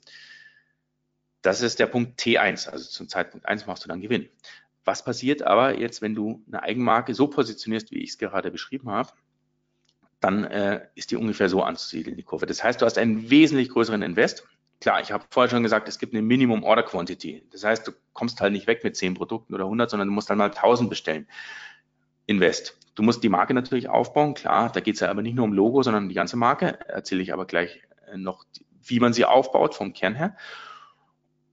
Das ist der Punkt T1, also zum Zeitpunkt 1 machst du dann Gewinn. Was passiert aber jetzt, wenn du eine Eigenmarke so positionierst, wie ich es gerade beschrieben habe? Dann äh, ist die ungefähr so anzusiedeln, die Kurve. Das heißt, du hast einen wesentlich größeren Invest. Klar, ich habe vorher schon gesagt, es gibt eine Minimum Order Quantity. Das heißt, du kommst halt nicht weg mit 10 Produkten oder 100, sondern du musst halt mal 1000 bestellen. Invest. Du musst die Marke natürlich aufbauen, klar, da geht es ja aber nicht nur um Logo, sondern die ganze Marke. Erzähle ich aber gleich äh, noch, wie man sie aufbaut vom Kern her.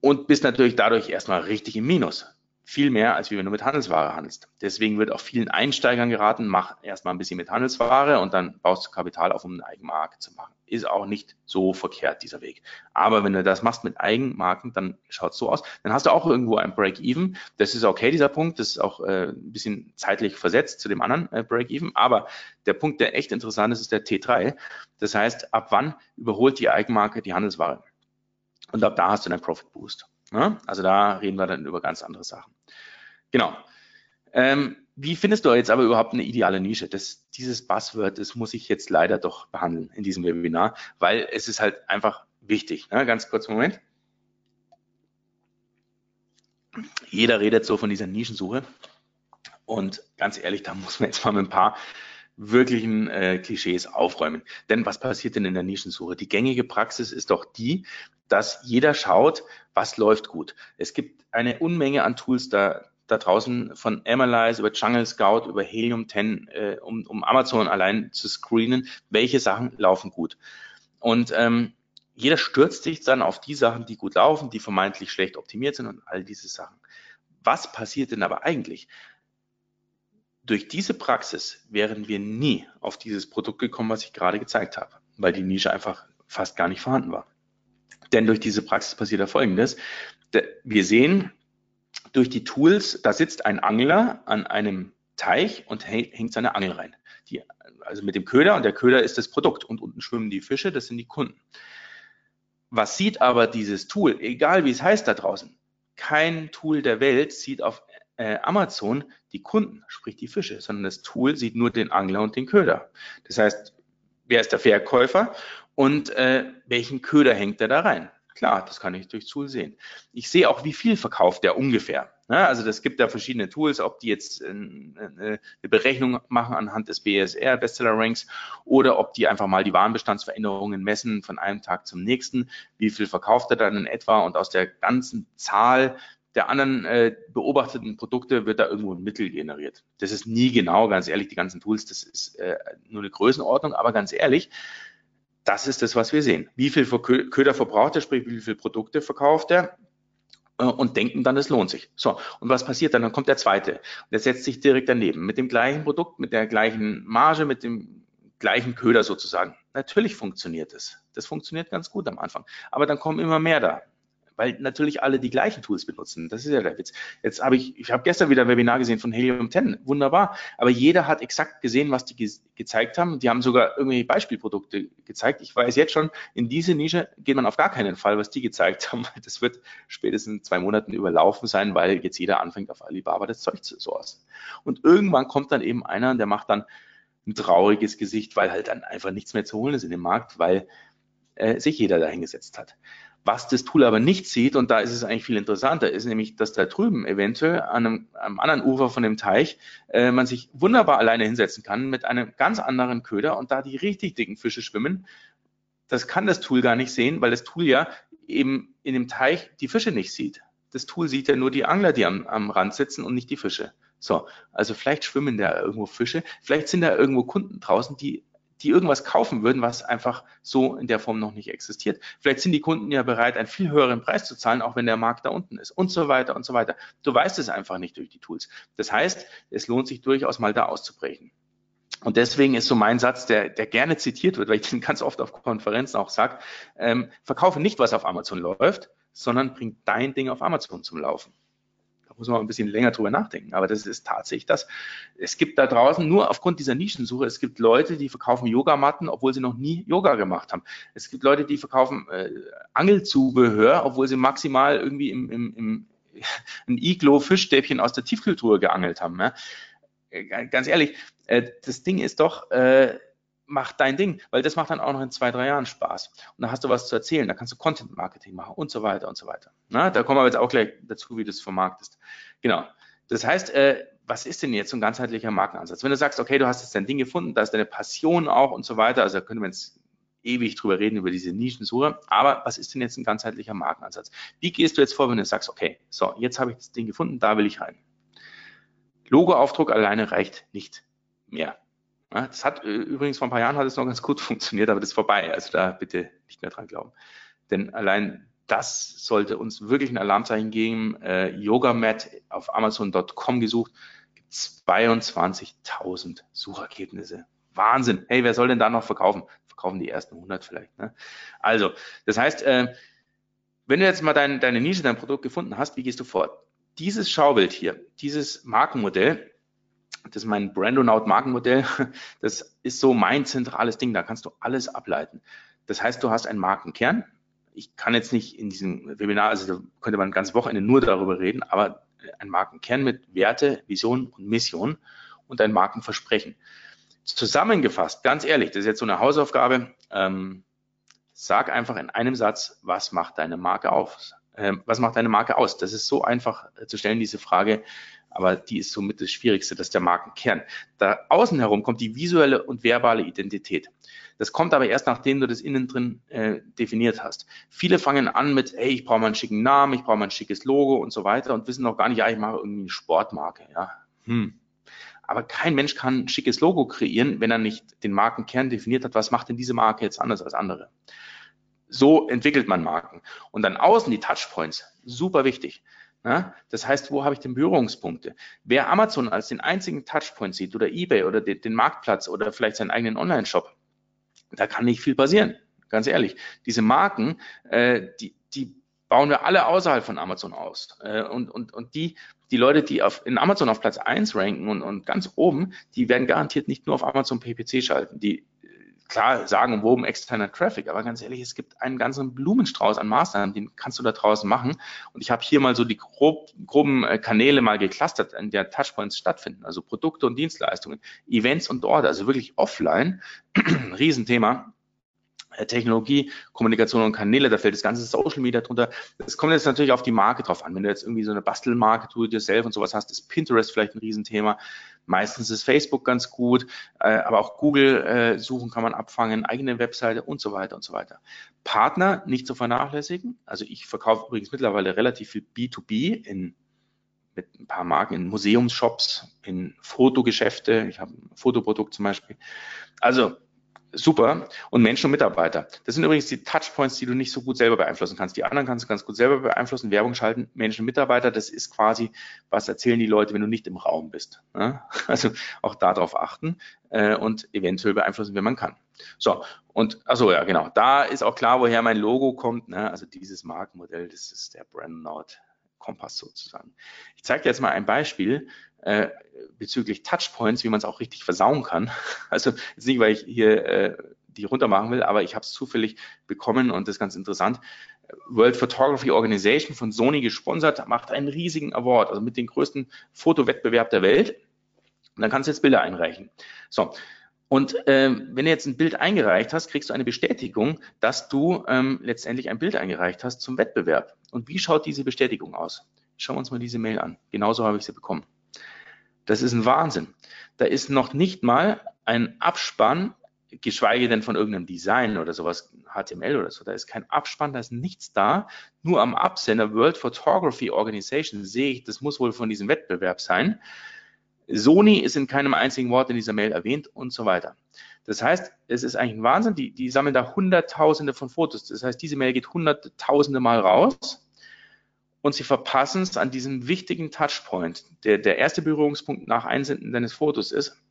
Und bist natürlich dadurch erstmal richtig im Minus viel mehr, als wenn du mit Handelsware handelst. Deswegen wird auch vielen Einsteigern geraten, mach erstmal ein bisschen mit Handelsware und dann baust du Kapital auf, um eine Eigenmarke zu machen. Ist auch nicht so verkehrt, dieser Weg. Aber wenn du das machst mit Eigenmarken, dann schaut es so aus. Dann hast du auch irgendwo ein Break-Even. Das ist okay, dieser Punkt. Das ist auch äh, ein bisschen zeitlich versetzt zu dem anderen äh, Break-Even. Aber der Punkt, der echt interessant ist, ist der T3. Das heißt, ab wann überholt die Eigenmarke die Handelsware? Und ab da hast du einen Profit Boost. Ja? Also da reden wir dann über ganz andere Sachen. Genau. Ähm, wie findest du jetzt aber überhaupt eine ideale Nische? Das, dieses Buzzword, das muss ich jetzt leider doch behandeln in diesem Webinar, weil es ist halt einfach wichtig. Ne? Ganz kurz Moment. Jeder redet so von dieser Nischensuche. Und ganz ehrlich, da muss man jetzt mal mit ein paar wirklichen äh, Klischees aufräumen. Denn was passiert denn in der Nischensuche? Die gängige Praxis ist doch die, dass jeder schaut, was läuft gut. Es gibt eine Unmenge an Tools da, da draußen von Analyze über Jungle Scout über Helium 10, äh, um, um Amazon allein zu screenen, welche Sachen laufen gut. Und ähm, jeder stürzt sich dann auf die Sachen, die gut laufen, die vermeintlich schlecht optimiert sind und all diese Sachen. Was passiert denn aber eigentlich? Durch diese Praxis wären wir nie auf dieses Produkt gekommen, was ich gerade gezeigt habe, weil die Nische einfach fast gar nicht vorhanden war. Denn durch diese Praxis passiert ja Folgendes. Wir sehen durch die Tools, da sitzt ein Angler an einem Teich und hängt seine Angel rein. Die, also mit dem Köder und der Köder ist das Produkt und unten schwimmen die Fische, das sind die Kunden. Was sieht aber dieses Tool, egal wie es heißt da draußen, kein Tool der Welt sieht auf äh, Amazon die Kunden, sprich die Fische, sondern das Tool sieht nur den Angler und den Köder. Das heißt, wer ist der Verkäufer und äh, welchen Köder hängt er da rein? Klar, das kann ich durch Tool sehen. Ich sehe auch, wie viel verkauft der ungefähr. Ja, also das gibt da verschiedene Tools, ob die jetzt äh, eine Berechnung machen anhand des BSR, Bestseller Ranks, oder ob die einfach mal die Warenbestandsveränderungen messen von einem Tag zum nächsten. Wie viel verkauft er dann in etwa? Und aus der ganzen Zahl der anderen äh, beobachteten Produkte wird da irgendwo ein Mittel generiert. Das ist nie genau, ganz ehrlich, die ganzen Tools, das ist äh, nur eine Größenordnung, aber ganz ehrlich, das ist das, was wir sehen. Wie viel Köder verbraucht er, sprich, wie viele Produkte verkauft er? Äh, und denken dann, es lohnt sich. So, und was passiert dann? Dann kommt der zweite. Und der setzt sich direkt daneben. Mit dem gleichen Produkt, mit der gleichen Marge, mit dem gleichen Köder sozusagen. Natürlich funktioniert es. Das funktioniert ganz gut am Anfang. Aber dann kommen immer mehr da weil natürlich alle die gleichen Tools benutzen. Das ist ja der Witz. Jetzt habe ich, ich habe gestern wieder ein Webinar gesehen von Helium 10, wunderbar, aber jeder hat exakt gesehen, was die ge gezeigt haben. Die haben sogar irgendwelche Beispielprodukte gezeigt. Ich weiß jetzt schon, in diese Nische geht man auf gar keinen Fall, was die gezeigt haben. [LAUGHS] Das wird spätestens in zwei Monaten überlaufen sein, weil jetzt jeder anfängt auf Alibaba das Zeug zu sourcen. Und irgendwann kommt dann eben einer, der macht dann ein trauriges Gesicht, weil halt dann einfach nichts mehr zu holen ist in dem Markt, weil äh, sich jeder dahingesetzt hat. Was das Tool aber nicht sieht, und da ist es eigentlich viel interessanter, ist nämlich, dass da drüben eventuell an einem, am anderen Ufer von dem Teich äh, man sich wunderbar alleine hinsetzen kann mit einem ganz anderen Köder und da die richtig dicken Fische schwimmen. Das kann das Tool gar nicht sehen, weil das Tool ja eben in dem Teich die Fische nicht sieht. Das Tool sieht ja nur die Angler, die am, am Rand sitzen und nicht die Fische. So, also vielleicht schwimmen da irgendwo Fische, vielleicht sind da irgendwo Kunden draußen, die die irgendwas kaufen würden, was einfach so in der Form noch nicht existiert. Vielleicht sind die Kunden ja bereit, einen viel höheren Preis zu zahlen, auch wenn der Markt da unten ist und so weiter und so weiter. Du weißt es einfach nicht durch die Tools. Das heißt, es lohnt sich durchaus mal da auszubrechen. Und deswegen ist so mein Satz, der, der gerne zitiert wird, weil ich den ganz oft auf Konferenzen auch sage, ähm, verkaufe nicht, was auf Amazon läuft, sondern bring dein Ding auf Amazon zum Laufen. Muss man ein bisschen länger drüber nachdenken, aber das ist tatsächlich das. Es gibt da draußen nur aufgrund dieser Nischensuche, es gibt Leute, die verkaufen Yogamatten, obwohl sie noch nie Yoga gemacht haben. Es gibt Leute, die verkaufen äh, Angelzubehör, obwohl sie maximal irgendwie im, im, im [LAUGHS] ein Iglo-Fischstäbchen aus der Tiefkühltruhe geangelt haben. Ja? Äh, ganz ehrlich, äh, das Ding ist doch, äh, mach dein Ding, weil das macht dann auch noch in zwei, drei Jahren Spaß. Und da hast du was zu erzählen, da kannst du Content Marketing machen und so weiter und so weiter. Na, da kommen wir jetzt auch gleich dazu, wie du es vermarktest. Genau. Das heißt, äh, was ist denn jetzt so ein ganzheitlicher Markenansatz? Wenn du sagst, okay, du hast jetzt dein Ding gefunden, da ist deine Passion auch und so weiter, also da können wir jetzt ewig drüber reden, über diese Nischensuche. Aber was ist denn jetzt ein ganzheitlicher Markenansatz? Wie gehst du jetzt vor, wenn du sagst, okay, so, jetzt habe ich das Ding gefunden, da will ich rein. Logoaufdruck alleine reicht nicht mehr. Das hat äh, übrigens vor ein paar Jahren hat es noch ganz gut [LAUGHS] funktioniert, aber das ist vorbei. Also da bitte nicht mehr dran glauben. Denn allein das sollte uns wirklich ein Alarmzeichen geben. Äh, Yogamat auf Amazon.com gesucht, gibt 22.000 Suchergebnisse. Wahnsinn. Hey, wer soll denn da noch verkaufen? Verkaufen die ersten 100 vielleicht. Ne? Also, das heißt, äh, wenn du jetzt mal dein, deine Nische, dein Produkt gefunden hast, wie gehst du vor? Dieses Schaubild hier, dieses Markenmodell, das ist mein Brandonaut Markenmodell. [LAUGHS] Das ist so mein zentrales Ding. Da kannst du alles ableiten. Das heißt, du hast einen Markenkern. Ich kann jetzt nicht in diesem Webinar, also da könnte man ein ganzes Wochenende nur darüber reden, aber ein Markenkern mit Werte, Vision und Mission und ein Markenversprechen. Zusammengefasst, ganz ehrlich, das ist jetzt so eine Hausaufgabe. Ähm, sag einfach in einem Satz, was macht deine Marke auf? Ähm, was macht deine Marke aus? Das ist so einfach zu stellen, diese Frage aber die ist somit das Schwierigste, das ist der Markenkern. Da außen herum kommt die visuelle und verbale Identität. Das kommt aber erst, nachdem du das innen drin äh, definiert hast. Viele fangen an mit, hey, ich brauche mal einen schicken Namen, ich brauche mal ein schickes Logo und so weiter und wissen noch gar nicht, ja, ich mache irgendwie eine Sportmarke. Ja. Hm. Aber kein Mensch kann ein schickes Logo kreieren, wenn er nicht den Markenkern definiert hat, was macht denn diese Marke jetzt anders als andere. So entwickelt man Marken. Und dann außen die Touchpoints, super wichtig. Ja, das heißt, wo habe ich denn Berührungspunkte? Wer Amazon als den einzigen Touchpoint sieht oder eBay oder den, den Marktplatz oder vielleicht seinen eigenen Online-Shop, da kann nicht viel passieren. Ganz ehrlich. Diese Marken, äh, die, die bauen wir alle außerhalb von Amazon aus. Äh, und, und, und die, die Leute, die auf, in Amazon auf Platz eins ranken und, und ganz oben, die werden garantiert nicht nur auf Amazon PPC schalten. Die klar sagen, wo externer Traffic, aber ganz ehrlich, es gibt einen ganzen Blumenstrauß an Maßnahmen, den kannst du da draußen machen. Und ich habe hier mal so die grob, groben äh, Kanäle mal geclustert, in der Touchpoints stattfinden, also Produkte und Dienstleistungen, Events und Order, also wirklich offline, [CLEARS THROAT] Riesenthema. Äh, Technologie, Kommunikation und Kanäle, da fällt das ganze Social Media drunter. Es kommt jetzt natürlich auf die Marke drauf an. Wenn du jetzt irgendwie so eine Bastelmarke, tu dir selbst und sowas hast, ist Pinterest vielleicht ein Riesenthema. Meistens ist Facebook ganz gut, äh, aber auch Google äh, suchen kann man abfangen, eigene Webseite und so weiter und so weiter. Partner nicht zu vernachlässigen. Also ich verkaufe übrigens mittlerweile relativ viel B2B in mit ein paar Marken in Museumsshops, in Fotogeschäfte. Ich habe ein Fotoprodukt zum Beispiel. Also super. Und Menschen und Mitarbeiter. Das sind übrigens die Touchpoints, die du nicht so gut selber beeinflussen kannst. Die anderen kannst du ganz gut selber beeinflussen. Werbung schalten, Menschen und Mitarbeiter, das ist quasi, was erzählen die Leute, wenn du nicht im Raum bist. Ne? [LAUGHS] Also auch darauf achten äh, und eventuell beeinflussen, wenn man kann. So, und also ja, genau. Da ist auch klar, woher mein Logo kommt. Ne? Also dieses Markenmodell, das ist der Brandnote Kompass sozusagen. Ich zeige dir jetzt mal ein Beispiel äh, bezüglich Touchpoints, wie man es auch richtig versauen kann. [LAUGHS] Also jetzt nicht, weil ich hier äh, die runter machen will, aber ich habe es zufällig bekommen und das ist ganz interessant. World Photography Organization von Sony gesponsert, macht einen riesigen Award, also mit dem größten Fotowettbewerb der Welt. Und dann kannst du jetzt Bilder einreichen. So, und ähm, wenn du jetzt ein Bild eingereicht hast, kriegst du eine Bestätigung, dass du ähm, letztendlich ein Bild eingereicht hast zum Wettbewerb. Und wie schaut diese Bestätigung aus? Schauen wir uns mal diese Mail an. Genauso habe ich sie bekommen. Das ist ein Wahnsinn. Da ist noch nicht mal ein Abspann, geschweige denn von irgendeinem Design oder sowas, HTML oder so. Da ist kein Abspann, da ist nichts da. Nur am Absender World Photography Organization sehe ich, das muss wohl von diesem Wettbewerb sein. Sony ist in keinem einzigen Wort in dieser Mail erwähnt und so weiter. Das heißt, es ist eigentlich ein Wahnsinn. Die, die sammeln da Hunderttausende von Fotos. Das heißt, diese Mail geht Hunderttausende Mal raus und sie verpassen es an diesem wichtigen Touchpoint. Der, der erste Berührungspunkt nach Einsenden deines Fotos ist,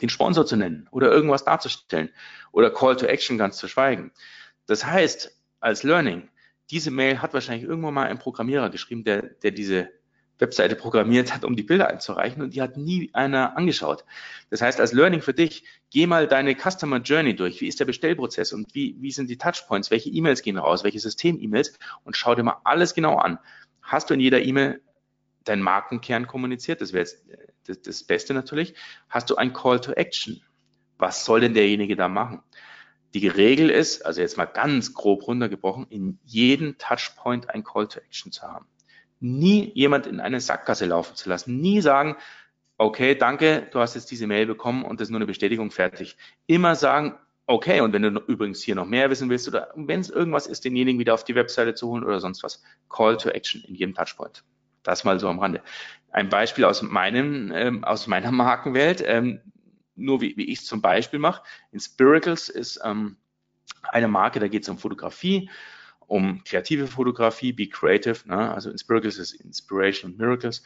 den Sponsor zu nennen oder irgendwas darzustellen oder Call to Action ganz zu schweigen. Das heißt, als Learning, diese Mail hat wahrscheinlich irgendwann mal ein Programmierer geschrieben, der, der diese Webseite programmiert hat, um die Bilder einzureichen und die hat nie einer angeschaut. Das heißt, als Learning für dich, geh mal deine Customer Journey durch. Wie ist der Bestellprozess und wie, wie sind die Touchpoints? Welche E-Mails gehen raus? Welche System-E-Mails? Und schau dir mal alles genau an. Hast du in jeder E-Mail deinen Markenkern kommuniziert? Das wäre jetzt das, das Beste natürlich. Hast du ein Call to Action? Was soll denn derjenige da machen? Die Regel ist, also jetzt mal ganz grob runtergebrochen, in jedem Touchpoint ein Call to Action zu haben nie jemand in eine Sackgasse laufen zu lassen. Nie sagen, okay, danke, du hast jetzt diese Mail bekommen und das ist nur eine Bestätigung fertig. Immer sagen, okay, und wenn du übrigens hier noch mehr wissen willst oder wenn es irgendwas ist, denjenigen wieder auf die Webseite zu holen oder sonst was, Call to Action in jedem Touchpoint. Das mal so am Rande. Ein Beispiel aus meinem, ähm, aus meiner [LAUGHS] Markenwelt, ähm, nur wie, wie ich es zum Beispiel mache. In Spiracles ist ähm, eine Marke, da geht es um Fotografie um kreative Fotografie, Be Creative, ne? also Inspiracles ist Inspiration und Miracles.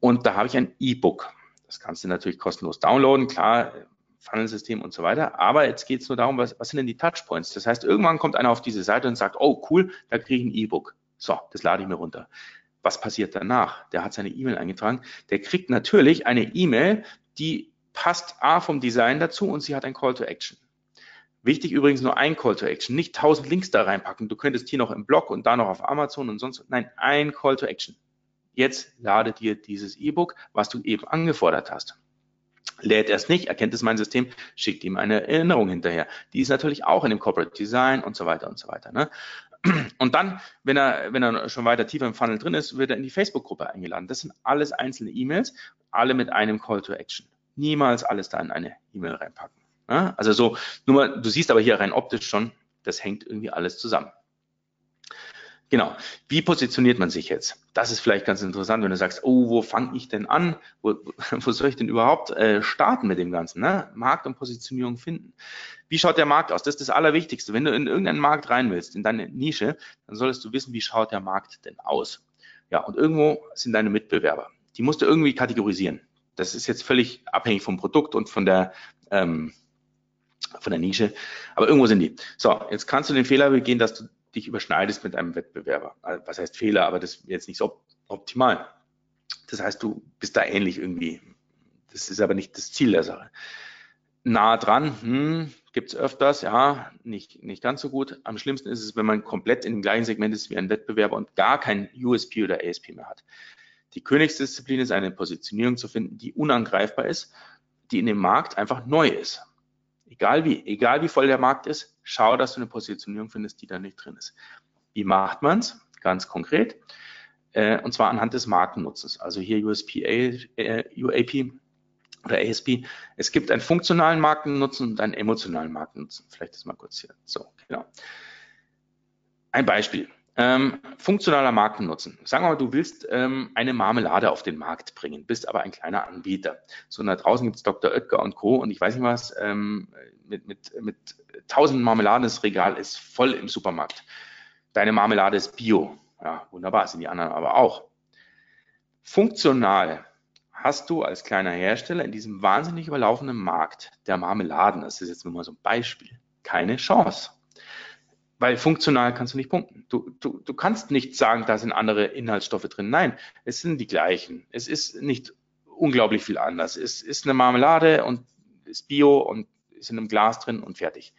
Und da habe ich ein E-Book. Das kannst du natürlich kostenlos downloaden, klar, Funnelsystem und so weiter. Aber jetzt geht es nur darum, was, was sind denn die Touchpoints? Das heißt, irgendwann kommt einer auf diese Seite und sagt, oh cool, da kriege ich ein E-Book. So, das lade ich mir runter. Was passiert danach? Der hat seine E-Mail eingetragen. Der kriegt natürlich eine E-Mail, die passt A vom Design dazu und sie hat ein Call to Action. Wichtig übrigens nur ein Call to Action, nicht tausend Links da reinpacken. Du könntest hier noch im Blog und da noch auf Amazon und sonst. Nein, ein Call to Action. Jetzt lade dir dieses E-Book, was du eben angefordert hast. Lädt er es nicht, erkennt es mein System, schickt ihm eine Erinnerung hinterher. Die ist natürlich auch in dem Corporate Design und so weiter und so weiter. Ne? Und dann, wenn er, wenn er schon weiter tiefer im Funnel drin ist, wird er in die Facebook-Gruppe eingeladen. Das sind alles einzelne E-Mails, alle mit einem Call to Action. Niemals alles da in eine E-Mail reinpacken. Ja, also so, nur mal, du siehst aber hier rein optisch schon, das hängt irgendwie alles zusammen. Genau. Wie positioniert man sich jetzt? Das ist vielleicht ganz interessant, wenn du sagst, oh, wo fange ich denn an? Wo, [LAUGHS] wo soll ich denn überhaupt äh, starten mit dem Ganzen? Ne? Markt und Positionierung finden. Wie schaut der Markt aus? Das ist das Allerwichtigste. Wenn du in irgendeinen Markt rein willst, in deine Nische, dann solltest du wissen, wie schaut der Markt denn aus? Ja, und irgendwo sind deine Mitbewerber. Die musst du irgendwie kategorisieren. Das ist jetzt völlig abhängig vom Produkt und von der ähm, von der Nische. Aber irgendwo sind die. So, jetzt kannst du den Fehler begehen, dass du dich überschneidest mit einem Wettbewerber. Also, was heißt Fehler, aber das ist jetzt nicht so optimal. Das heißt, du bist da ähnlich irgendwie. Das ist aber nicht das Ziel der Sache. Nah dran, hm, gibt es öfters, ja, nicht, nicht ganz so gut. Am schlimmsten ist es, wenn man komplett in dem gleichen Segment ist wie ein Wettbewerber und gar kein USP oder ASP mehr hat. Die Königsdisziplin ist eine Positionierung zu finden, die unangreifbar ist, die in dem Markt einfach neu ist. Egal wie, egal wie voll der Markt ist, schau, dass du eine Positionierung findest, die da nicht drin ist. Wie macht man es? Ganz konkret. Äh, und zwar anhand des Markennutzens. Also hier USP, äh, UAP oder ASP. Es gibt einen funktionalen Markennutzen und einen emotionalen Markennutzen. Vielleicht das mal kurz hier. So, genau. Ein Beispiel. Ähm, funktionaler Markennutzen. Sagen wir mal, du willst ähm, eine Marmelade auf den Markt bringen, bist aber ein kleiner Anbieter. So, da draußen gibt's Dr. Oetker und Co. und ich weiß nicht was, ähm, mit, mit, mit tausend Marmeladen, das Regal ist voll im Supermarkt. Deine Marmelade ist Bio. Ja, wunderbar, sind die anderen aber auch. Funktional hast du als kleiner Hersteller in diesem wahnsinnig überlaufenden Markt der Marmeladen, das ist jetzt nur mal so ein Beispiel, keine Chance. Weil funktional kannst du nicht punkten. Du, du, du kannst nicht sagen, da sind andere Inhaltsstoffe drin. Nein, es sind die gleichen. Es ist nicht unglaublich viel anders. Es ist eine Marmelade und ist Bio und ist in einem Glas drin und fertig.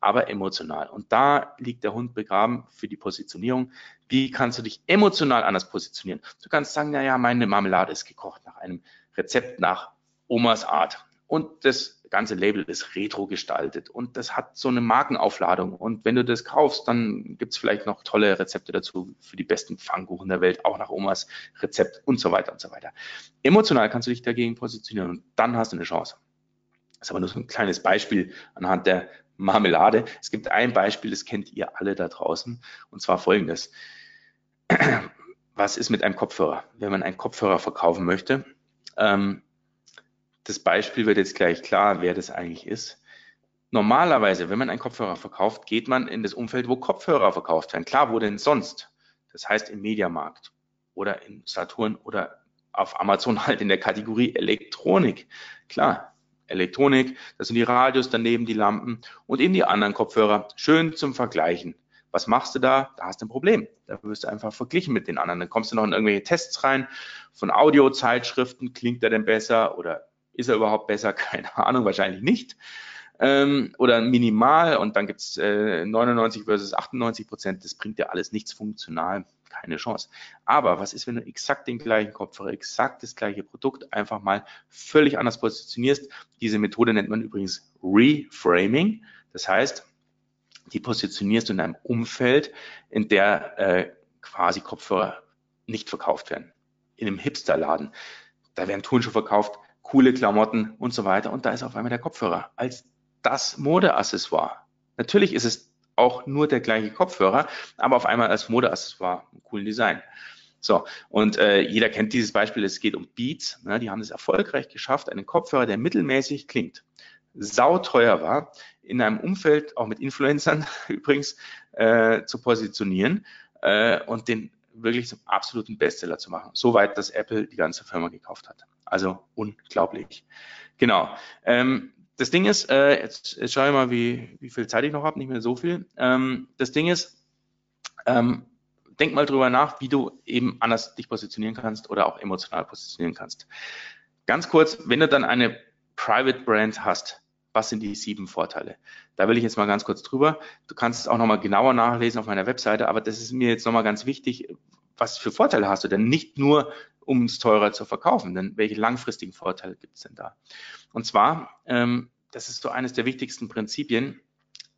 Aber emotional. Und da liegt der Hund begraben für die Positionierung. Wie kannst du dich emotional anders positionieren? Du kannst sagen, naja, meine Marmelade ist gekocht nach einem Rezept nach Omas Art. Und das ganze Label ist retro gestaltet und das hat so eine Markenaufladung. Und wenn du das kaufst, dann gibt's vielleicht noch tolle Rezepte dazu für die besten Pfannkuchen der Welt, auch nach Omas Rezept und so weiter und so weiter. Emotional kannst du dich dagegen positionieren und dann hast du eine Chance. Das ist aber nur so ein kleines Beispiel anhand der Marmelade. Es gibt ein Beispiel, das kennt ihr alle da draußen, und zwar folgendes. Was ist mit einem Kopfhörer? Wenn man einen Kopfhörer verkaufen möchte, ähm, das Beispiel wird jetzt gleich klar, wer das eigentlich ist. Normalerweise, wenn man einen Kopfhörer verkauft, geht man in das Umfeld, wo Kopfhörer verkauft werden. Klar, wo denn sonst? Das heißt im Mediamarkt oder in Saturn oder auf Amazon [LAUGHS] halt in der Kategorie Elektronik. Klar, Elektronik, das sind die Radios, daneben die Lampen und eben die anderen Kopfhörer. Schön zum Vergleichen. Was machst du da? Da hast du ein Problem. Da wirst du einfach verglichen mit den anderen. Dann kommst du noch in irgendwelche Tests rein von Audiozeitschriften. Klingt er denn besser oder ist er überhaupt besser? [LAUGHS] Keine Ahnung, wahrscheinlich nicht. Ähm, oder minimal und dann gibt's äh, 99 versus 98 Prozent. Das bringt dir alles nichts funktional keine Chance. Aber was ist, wenn du exakt den gleichen Kopfhörer, exakt das gleiche Produkt einfach mal völlig anders positionierst? Diese Methode nennt man übrigens Reframing. Das heißt, die positionierst du in einem Umfeld, in der äh, quasi Kopfhörer nicht verkauft werden. In einem Hipsterladen. Da werden Turnschuhe verkauft, coole Klamotten und so weiter. Und da ist auf einmal der Kopfhörer als das Modeaccessoire. Natürlich ist es auch nur der gleiche Kopfhörer, aber auf einmal als Modeaccessoire, coolen Design. So, und äh, jeder kennt dieses Beispiel, es geht um Beats. Ne, die haben es erfolgreich geschafft, einen Kopfhörer, der mittelmäßig klingt, sauteuer war, in einem Umfeld, auch mit Influencern [LAUGHS] übrigens, äh, zu positionieren äh, und den wirklich zum absoluten Bestseller zu machen. Soweit, dass Apple die ganze Firma gekauft hat. Also unglaublich. Genau. Ähm, das Ding ist, äh, jetzt, jetzt schaue ich mal, wie, wie viel Zeit ich noch habe, nicht mehr so viel. Ähm, das Ding ist, ähm, denk mal drüber nach, wie du eben anders dich positionieren kannst oder auch emotional positionieren kannst. Ganz kurz, wenn du dann eine Private Brand hast, was sind die sieben Vorteile? Da will ich jetzt mal ganz kurz drüber. Du kannst es auch nochmal genauer nachlesen auf meiner Webseite, aber das ist mir jetzt nochmal ganz wichtig. Was für Vorteile hast du denn? Nicht nur, um es teurer zu verkaufen, denn welche langfristigen Vorteile gibt es denn da? Und zwar, ähm, das ist so eines der wichtigsten Prinzipien,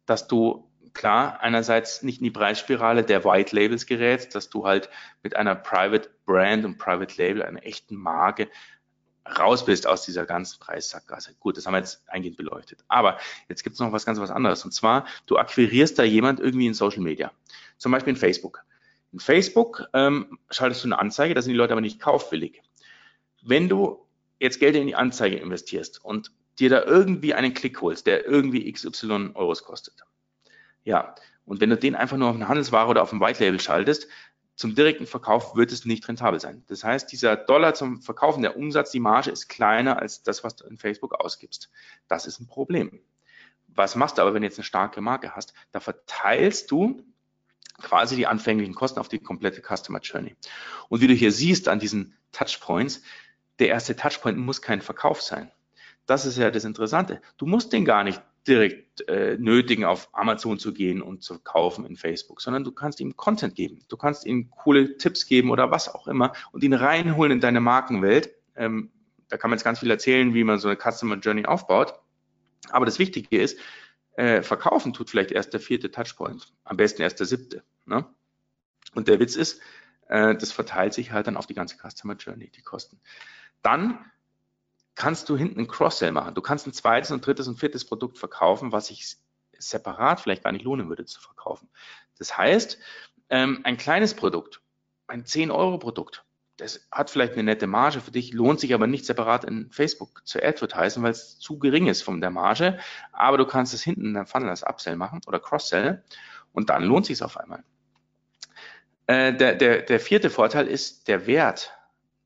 dass du klar einerseits nicht in die Preisspirale der White Labels gerätst, dass du halt mit einer Private Brand und Private Label, einer echten Marke, raus bist aus dieser ganzen Preissackgasse. Gut, das haben wir jetzt eingehend beleuchtet. Aber jetzt gibt es noch was ganz was anderes. Und zwar, du akquirierst da jemand irgendwie in Social Media. Zum Beispiel in Facebook. In Facebook ähm, schaltest du eine Anzeige, da sind die Leute aber nicht kaufwillig. Wenn du jetzt Geld in die Anzeige investierst und dir da irgendwie einen Klick holst, der irgendwie XY Euros kostet. Ja, und wenn du den einfach nur auf eine Handelsware oder auf ein White Label schaltest, zum direkten Verkauf wird es nicht rentabel sein. Das heißt, dieser Dollar zum Verkaufen, der Umsatz, die Marge ist kleiner als das, was du in Facebook ausgibst. Das ist ein Problem. Was machst du aber, wenn du jetzt eine starke Marke hast? Da verteilst du quasi die anfänglichen Kosten auf die komplette Customer Journey. Und wie du hier siehst an diesen Touchpoints, der erste Touchpoint muss kein Verkauf sein. Das ist ja das Interessante. Du musst den gar nicht direkt äh, nötigen, auf Amazon zu gehen und zu kaufen in Facebook, sondern du kannst ihm Content geben. Du kannst ihm coole Tipps geben oder was auch immer und ihn reinholen in deine Markenwelt. Ähm, da kann man jetzt ganz viel erzählen, wie man so eine Customer Journey aufbaut. Aber das Wichtige ist, äh, verkaufen tut vielleicht erst der vierte Touchpoint, am besten erst der siebte. Ne? Und der Witz ist, äh, das verteilt sich halt dann auf die ganze Customer Journey, die Kosten. Dann kannst du hinten ein Cross-Sell machen. Du kannst ein zweites und drittes und viertes Produkt verkaufen, was sich separat vielleicht gar nicht lohnen würde zu verkaufen. Das heißt, ähm, ein kleines Produkt, ein 10-Euro-Produkt, das hat vielleicht eine nette Marge für dich, lohnt sich aber nicht separat in Facebook zu advertisen, weil es zu gering ist von der Marge. Aber du kannst es hinten in deinem Funnel als Upsell machen oder Cross-Sell und dann lohnt sich es auf einmal. Äh, der, der, der vierte Vorteil ist der Wert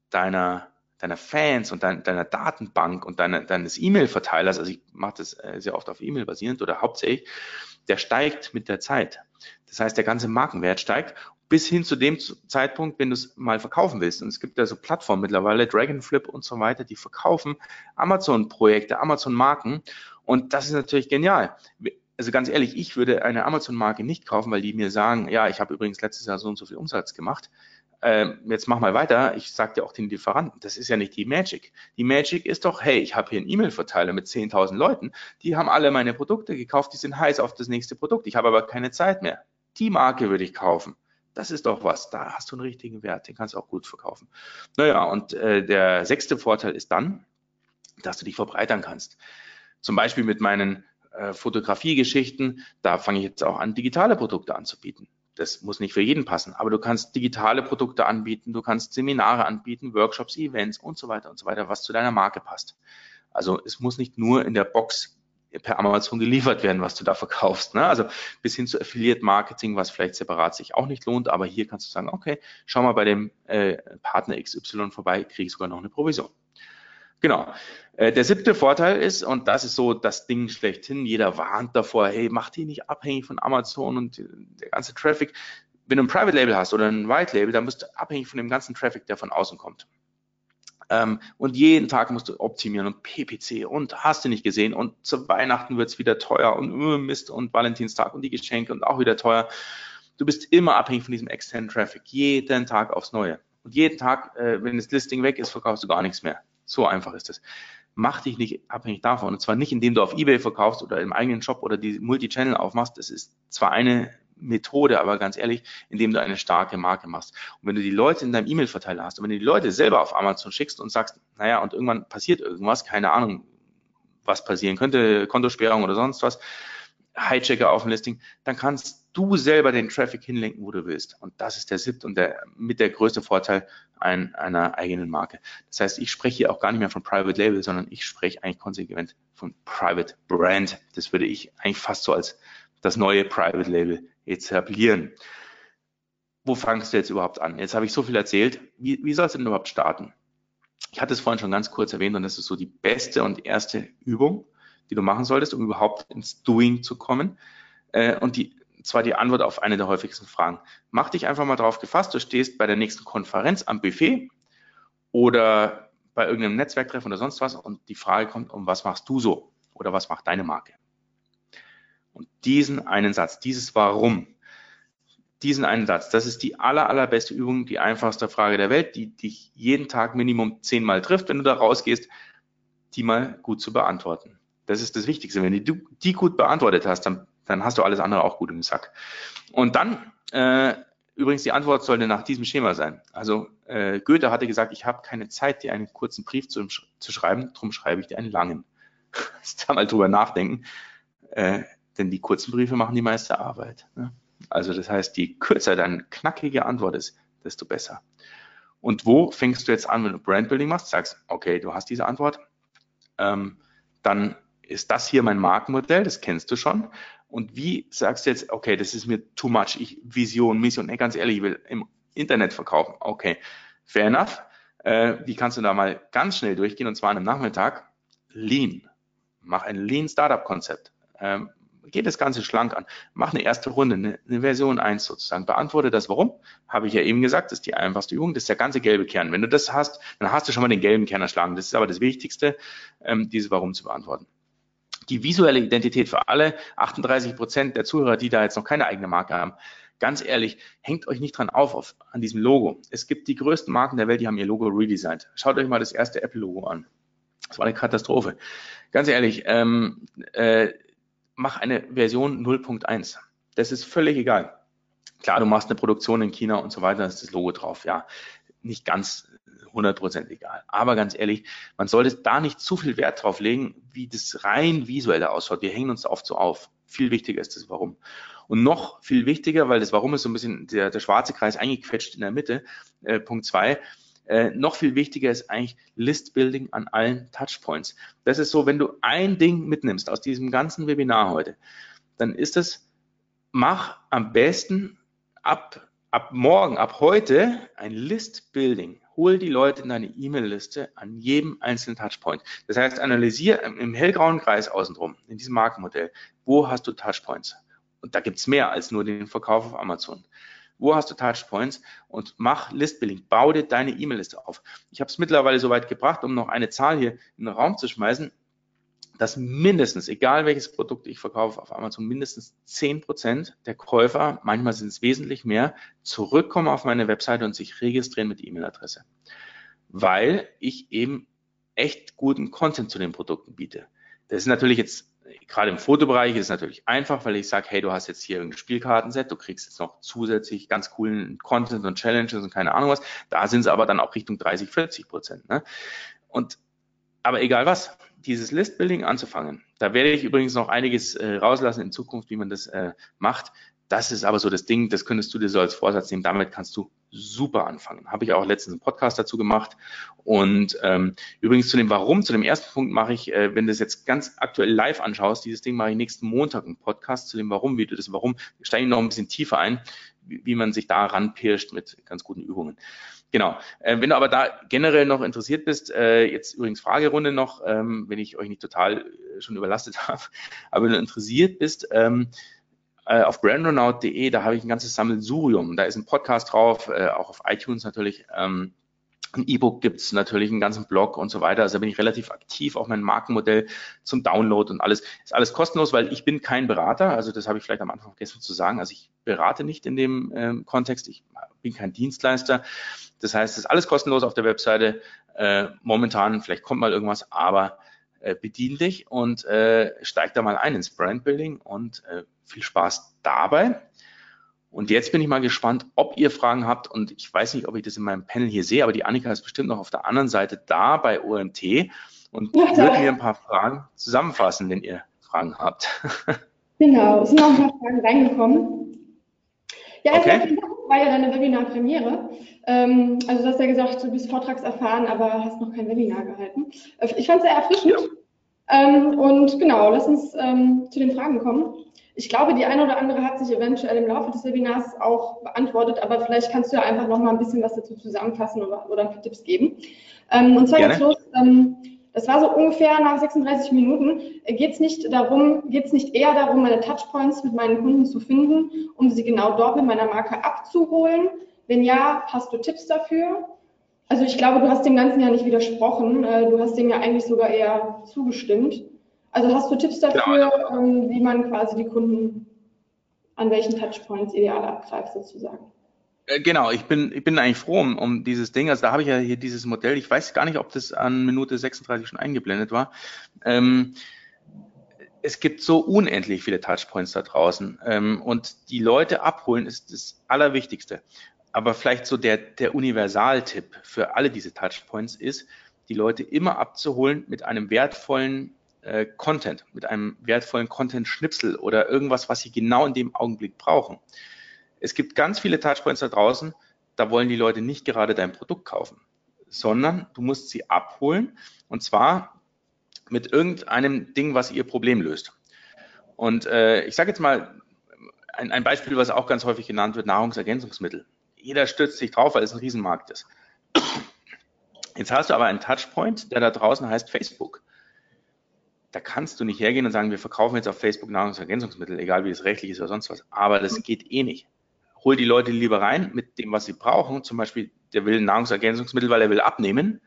deiner deiner Fans und dein, deiner Datenbank und deine, deines E-Mail-Verteilers, also ich mache das äh, sehr oft auf E-Mail basierend oder hauptsächlich, der steigt mit der Zeit. Das heißt, der ganze Markenwert steigt bis hin zu dem Zeitpunkt, wenn du es mal verkaufen willst. Und es gibt ja so Plattformen mittlerweile, Dragonflip und so weiter, die verkaufen Amazon-Projekte, Amazon-Marken. Und das ist natürlich genial. Also ganz ehrlich, ich würde eine Amazon-Marke nicht kaufen, weil die mir sagen, ja, ich habe übrigens letztes Jahr so und so viel Umsatz gemacht äh, jetzt mach mal weiter, ich sage dir auch den Lieferanten, das ist ja nicht die Magic. Die Magic ist doch, hey, ich habe hier einen E-Mail-Verteiler mit 10.000 Leuten, die haben alle meine Produkte gekauft, die sind heiß auf das nächste Produkt, ich habe aber keine Zeit mehr. Die Marke würde ich kaufen. Das ist doch was, da hast du einen richtigen Wert, den kannst du auch gut verkaufen. Naja, und äh, der sechste Vorteil ist dann, dass du dich verbreitern kannst. Zum Beispiel mit meinen äh, Fotografiegeschichten, da fange ich jetzt auch an, digitale Produkte anzubieten. Das muss nicht für jeden passen, aber du kannst digitale Produkte anbieten, du kannst Seminare anbieten, Workshops, Events und so weiter und so weiter, was zu deiner Marke passt. Also es muss nicht nur in der Box per Amazon geliefert werden, was du da verkaufst. Ne? Also bis hin zu Affiliate Marketing, was vielleicht separat sich auch nicht lohnt, aber hier kannst du sagen, okay, schau mal bei dem äh, Partner XY vorbei, kriege sogar noch eine Provision. Genau. Äh, der siebte Vorteil ist, und das ist so das Ding schlechthin, jeder warnt davor, hey, mach die nicht abhängig von Amazon und der ganze Traffic. Wenn du ein Private Label hast oder ein White Label, dann bist du abhängig von dem ganzen Traffic, der von außen kommt. Ähm, und jeden Tag musst du optimieren und PPC und hast du nicht gesehen und zu Weihnachten wird's wieder teuer und uh, Mist und Valentinstag und die Geschenke und auch wieder teuer. Du bist immer abhängig von diesem externen Traffic, jeden Tag aufs Neue. Und jeden Tag, äh, wenn das Listing weg ist, verkaufst du gar nichts mehr. So einfach ist es. Mach dich nicht abhängig davon. Und zwar nicht, indem du auf Ebay verkaufst oder im eigenen Shop oder die Multi-Channel aufmachst. Das ist zwar eine Methode, aber ganz ehrlich, indem du eine starke Marke machst. Und wenn du die Leute in deinem E-Mail-Verteiler hast und wenn du die Leute selber auf Amazon schickst und sagst, naja, und irgendwann passiert irgendwas, keine Ahnung, was passieren könnte, Kontosperrung oder sonst was, Hijacker auf dem Listing, dann kannst du selber den Traffic hinlenken, wo du willst. Und das ist der siebte und der mit der größte Vorteil ein, einer eigenen Marke. Das heißt, ich spreche hier auch gar nicht mehr von Private Label, sondern ich spreche eigentlich konsequent von Private Brand. Das würde ich eigentlich fast so als das neue Private Label etablieren. Wo fangst du jetzt überhaupt an? Jetzt habe ich so viel erzählt. Wie, wie soll es denn überhaupt starten? Ich hatte es vorhin schon ganz kurz erwähnt und das ist so die beste und erste Übung, die du machen solltest, um überhaupt ins Doing zu kommen. Äh, und die, zwar die Antwort auf eine der häufigsten Fragen. Mach dich einfach mal drauf gefasst, du stehst bei der nächsten Konferenz am Buffet oder bei irgendeinem Netzwerktreffen oder sonst was und die Frage kommt, um was machst du so oder was macht deine Marke? Und diesen einen Satz, dieses Warum, diesen einen Satz, das ist die aller, allerbeste Übung, die einfachste Frage der Welt, die dich jeden Tag Minimum zehnmal trifft, wenn du da rausgehst, die mal gut zu beantworten. Das ist das Wichtigste. Wenn du die gut beantwortet hast, dann, dann hast du alles andere auch gut im Sack. Und dann, äh, übrigens, die Antwort sollte nach diesem Schema sein. Also äh, Goethe hatte gesagt, ich habe keine Zeit, dir einen kurzen Brief zu, zu schreiben, darum schreibe ich dir einen langen. [LAUGHS] da mal drüber nachdenken. Äh, denn die kurzen Briefe machen die meiste Arbeit. Ne? Also das heißt, je kürzer deine knackige Antwort ist, desto besser. Und wo fängst du jetzt an, wenn du Brandbuilding machst? Sagst, okay, du hast diese Antwort, ähm, dann ist das hier mein Markenmodell, das kennst du schon. Und wie sagst du jetzt, okay, das ist mir too much, ich Vision, Mission, hey, ganz ehrlich, ich will im Internet verkaufen. Okay, fair enough. Äh, wie kannst du da mal ganz schnell durchgehen und zwar an einem Nachmittag? Lean. Mach ein Lean Startup Konzept. Ähm, geht das Ganze schlank an. Mach eine erste Runde, eine, eine Version 1 sozusagen. Beantworte das Warum. Habe ich ja eben gesagt, das ist die einfachste Übung. Das ist der ganze gelbe Kern. Wenn du das hast, dann hast du schon mal den gelben Kern erschlagen. Das ist aber das Wichtigste, ähm, dieses Warum zu beantworten. Die visuelle Identität für alle 38 Prozent der Zuhörer, die da jetzt noch keine eigene Marke haben. Ganz ehrlich, hängt euch nicht dran auf, auf an diesem Logo. Es gibt die größten Marken der Welt, die haben ihr Logo redesigned. Schaut euch mal das erste Apple-Logo an. Das war eine Katastrophe. Ganz ehrlich, ähm, äh, mach eine Version 0.1. Das ist völlig egal. Klar, du machst eine Produktion in China und so weiter, ist das Logo drauf. Ja, nicht ganz 100% egal. Aber ganz ehrlich, man sollte da nicht zu viel Wert drauf legen, wie das rein visuelle ausschaut. Wir hängen uns oft so auf. Viel wichtiger ist das Warum. Und noch viel wichtiger, weil das Warum ist so ein bisschen der, der schwarze Kreis eingequetscht in der Mitte. Äh, Punkt zwei äh, noch viel wichtiger ist eigentlich List-Building an allen Touchpoints. Das ist so, wenn du ein Ding mitnimmst aus diesem ganzen Webinar heute, dann ist es, mach am besten ab, ab morgen, ab heute ein List-Building. Hol die Leute in deine E-Mail-Liste an jedem einzelnen Touchpoint. Das heißt, analysiere im hellgrauen Kreis außenrum, in diesem Markenmodell, wo hast du Touchpoints? Und da gibt's mehr als nur den Verkauf auf Amazon. Wo hast du Touchpoints? Und mach Listbuilding. Bau dir deine E-Mail-Liste auf. Ich habe es mittlerweile so weit gebracht, um noch eine Zahl hier in den Raum zu schmeißen, dass mindestens, egal welches Produkt ich verkaufe auf Amazon, mindestens zehn Prozent der Käufer, manchmal sind es wesentlich mehr, zurückkommen auf meine Webseite und sich registrieren mit E-Mail-Adresse. Weil ich eben echt guten Content zu den Produkten biete. Das ist natürlich jetzt gerade im Fotobereich ist es natürlich einfach, weil ich sage, hey, du hast jetzt hier ein Spielkartenset, du kriegst jetzt noch zusätzlich ganz coolen Content und Challenges und keine Ahnung was. Da sind sie aber dann auch Richtung 30, 40 Prozent. Ne? Und aber egal was, dieses Listbuilding anzufangen. Da werde ich übrigens noch einiges äh, rauslassen in Zukunft, wie man das äh, macht. Das ist aber so das Ding, das könntest du dir so als Vorsatz nehmen. Damit kannst du super anfangen. Habe ich auch letztens einen Podcast dazu gemacht. Und ähm, übrigens zu dem Warum, zu dem ersten Punkt mache ich, äh, wenn du das jetzt ganz aktuell live anschaust, dieses Ding mache ich nächsten Montag einen Podcast zu dem Warum, wie du das Warum, steige ich noch ein bisschen tiefer ein, wie, man sich da ranpirscht mit ganz guten Übungen. Genau. Äh, wenn du aber da generell noch interessiert bist, äh, jetzt übrigens Fragerunde noch, ähm, wenn ich euch nicht total äh, schon überlastet [LAUGHS] habe, aber wenn du interessiert bist, ähm, äh, auf brandronaut.de, da habe ich ein ganzes Sammelsurium. Da ist ein Podcast drauf, äh, auch auf iTunes natürlich. Ähm, ein E-Book gibt's natürlich, einen ganzen Blog und so weiter. Also da bin ich relativ aktiv, auch mein Markenmodell zum Download und alles. Ist alles kostenlos, weil ich bin kein Berater. Also das habe ich vielleicht am Anfang vergessen zu sagen. Also ich berate nicht in dem ähm, Kontext. Ich bin kein Dienstleister. Das heißt, es ist alles kostenlos auf der Webseite. Äh, momentan, vielleicht kommt mal irgendwas, aber äh, bedien dich und äh, steig da mal ein ins Brandbuilding und äh, viel Spaß dabei. Und jetzt bin ich mal gespannt, ob ihr Fragen habt. Und ich weiß nicht, ob ich das in meinem Panel hier sehe, aber die Annika ist bestimmt noch auf der anderen Seite da bei OMT und ja, wird mir ein paar Fragen zusammenfassen, wenn ihr Fragen habt. [LAUGHS] Genau, es sind noch ein paar Fragen reingekommen. Ja, okay. erstmal war ja deine Webinar-Premiere. Ähm, also du hast ja gesagt, du bist vortragserfahren, aber hast noch kein Webinar gehalten. Äh, ich fand es sehr erfrischend. Ja. Ähm, und genau, lass uns ähm, zu den Fragen kommen. Ich glaube, die eine oder andere hat sich eventuell im Laufe des Webinars auch beantwortet, aber vielleicht kannst du ja einfach noch mal ein bisschen was dazu zusammenfassen oder, oder ein paar Tipps geben. Ähm, und zwar geht's los. Ähm, das war so ungefähr nach 36 Minuten. Geht es nicht darum, geht es nicht eher darum, meine Touchpoints mit meinen Kunden zu finden, um sie genau dort mit meiner Marke abzuholen? Wenn ja, hast du Tipps dafür? Also ich glaube, du hast dem Ganzen ja nicht widersprochen. Äh, du hast dem ja eigentlich sogar eher zugestimmt. Also hast du Tipps dafür, genau. Ähm, wie man quasi die Kunden an welchen Touchpoints ideal abgreift sozusagen? Äh, genau, ich bin, ich bin eigentlich froh um, um dieses Ding. Also da habe ich ja hier dieses Modell. Ich weiß gar nicht, ob das an Minute 36 schon eingeblendet war. Ähm, es gibt so unendlich viele Touchpoints da draußen. Ähm, und die Leute abholen ist das Allerwichtigste. Aber vielleicht so der, der Universaltipp für alle diese Touchpoints ist, die Leute immer abzuholen mit einem wertvollen äh, Content, mit einem wertvollen Content-Schnipsel oder irgendwas, was sie genau in dem Augenblick brauchen. Es gibt ganz viele Touchpoints da draußen, da wollen die Leute nicht gerade dein Produkt kaufen, sondern du musst sie abholen und zwar mit irgendeinem Ding, was ihr Problem löst. Und äh, ich sage jetzt mal ein, ein Beispiel, was auch ganz häufig genannt wird, Nahrungsergänzungsmittel. Jeder stürzt sich drauf, weil es ein Riesenmarkt ist. Jetzt hast du aber einen Touchpoint, der da draußen heißt Facebook da kannst du nicht hergehen und sagen, wir verkaufen jetzt auf Facebook Nahrungsergänzungsmittel, egal wie es rechtlich ist oder sonst was. Aber das geht eh nicht. Hol die Leute lieber rein mit dem, was sie brauchen. Zum Beispiel, der will Nahrungsergänzungsmittel, weil er will abnehmen.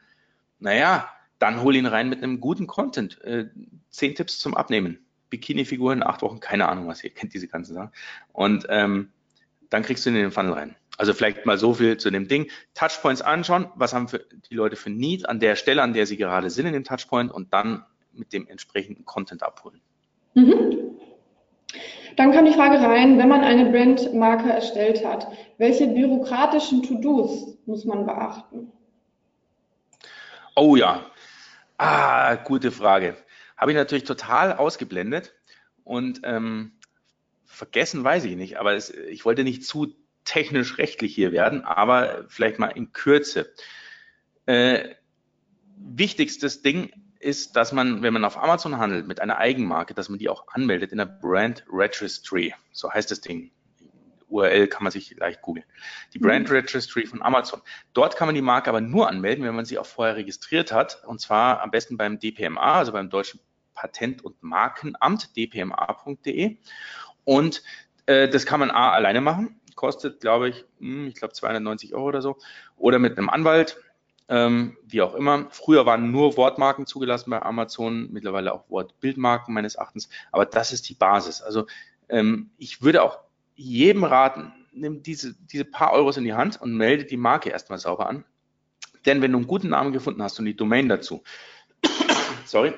Naja, dann hol ihn rein mit einem guten Content. Äh, zehn Tipps zum Abnehmen. Bikini-Figuren, acht Wochen, keine Ahnung was, ihr kennt diese ganzen Sachen. Und ähm, dann kriegst du ihn in den Funnel rein. Also vielleicht mal so viel zu dem Ding. Touchpoints anschauen, was haben die Leute für Need an der Stelle, an der sie gerade sind in dem Touchpoint und dann mit dem entsprechenden Content abholen. Mhm. Dann kam die Frage rein, wenn man eine Brandmarke erstellt hat, welche bürokratischen To-Dos muss man beachten? Oh ja, ah, gute Frage. Habe ich natürlich total ausgeblendet und ähm, vergessen weiß ich nicht, aber es, ich wollte nicht zu technisch-rechtlich hier werden, aber vielleicht mal in Kürze. Äh, wichtigstes Ding ist, dass man, wenn man auf Amazon handelt mit einer Eigenmarke, dass man die auch anmeldet in der Brand Registry. So heißt das Ding. URL kann man sich leicht googeln. Die Brand mhm. Registry von Amazon. Dort kann man die Marke aber nur anmelden, wenn man sie auch vorher registriert hat. Und zwar am besten beim DPMA, also beim Deutschen Patent- und Markenamt, dpma.de. Und äh, das kann man A alleine machen. Kostet, glaube ich, hm, ich glaube 290 Euro oder so. Oder mit einem Anwalt ähm, wie auch immer. Früher waren nur Wortmarken zugelassen bei Amazon, mittlerweile auch Wortbildmarken meines Erachtens, aber das ist die Basis. Also ähm, ich würde auch jedem raten, nimm diese, diese paar Euros in die Hand und melde die Marke erstmal sauber an. Denn wenn du einen guten Namen gefunden hast und die Domain dazu, [COUGHS] sorry,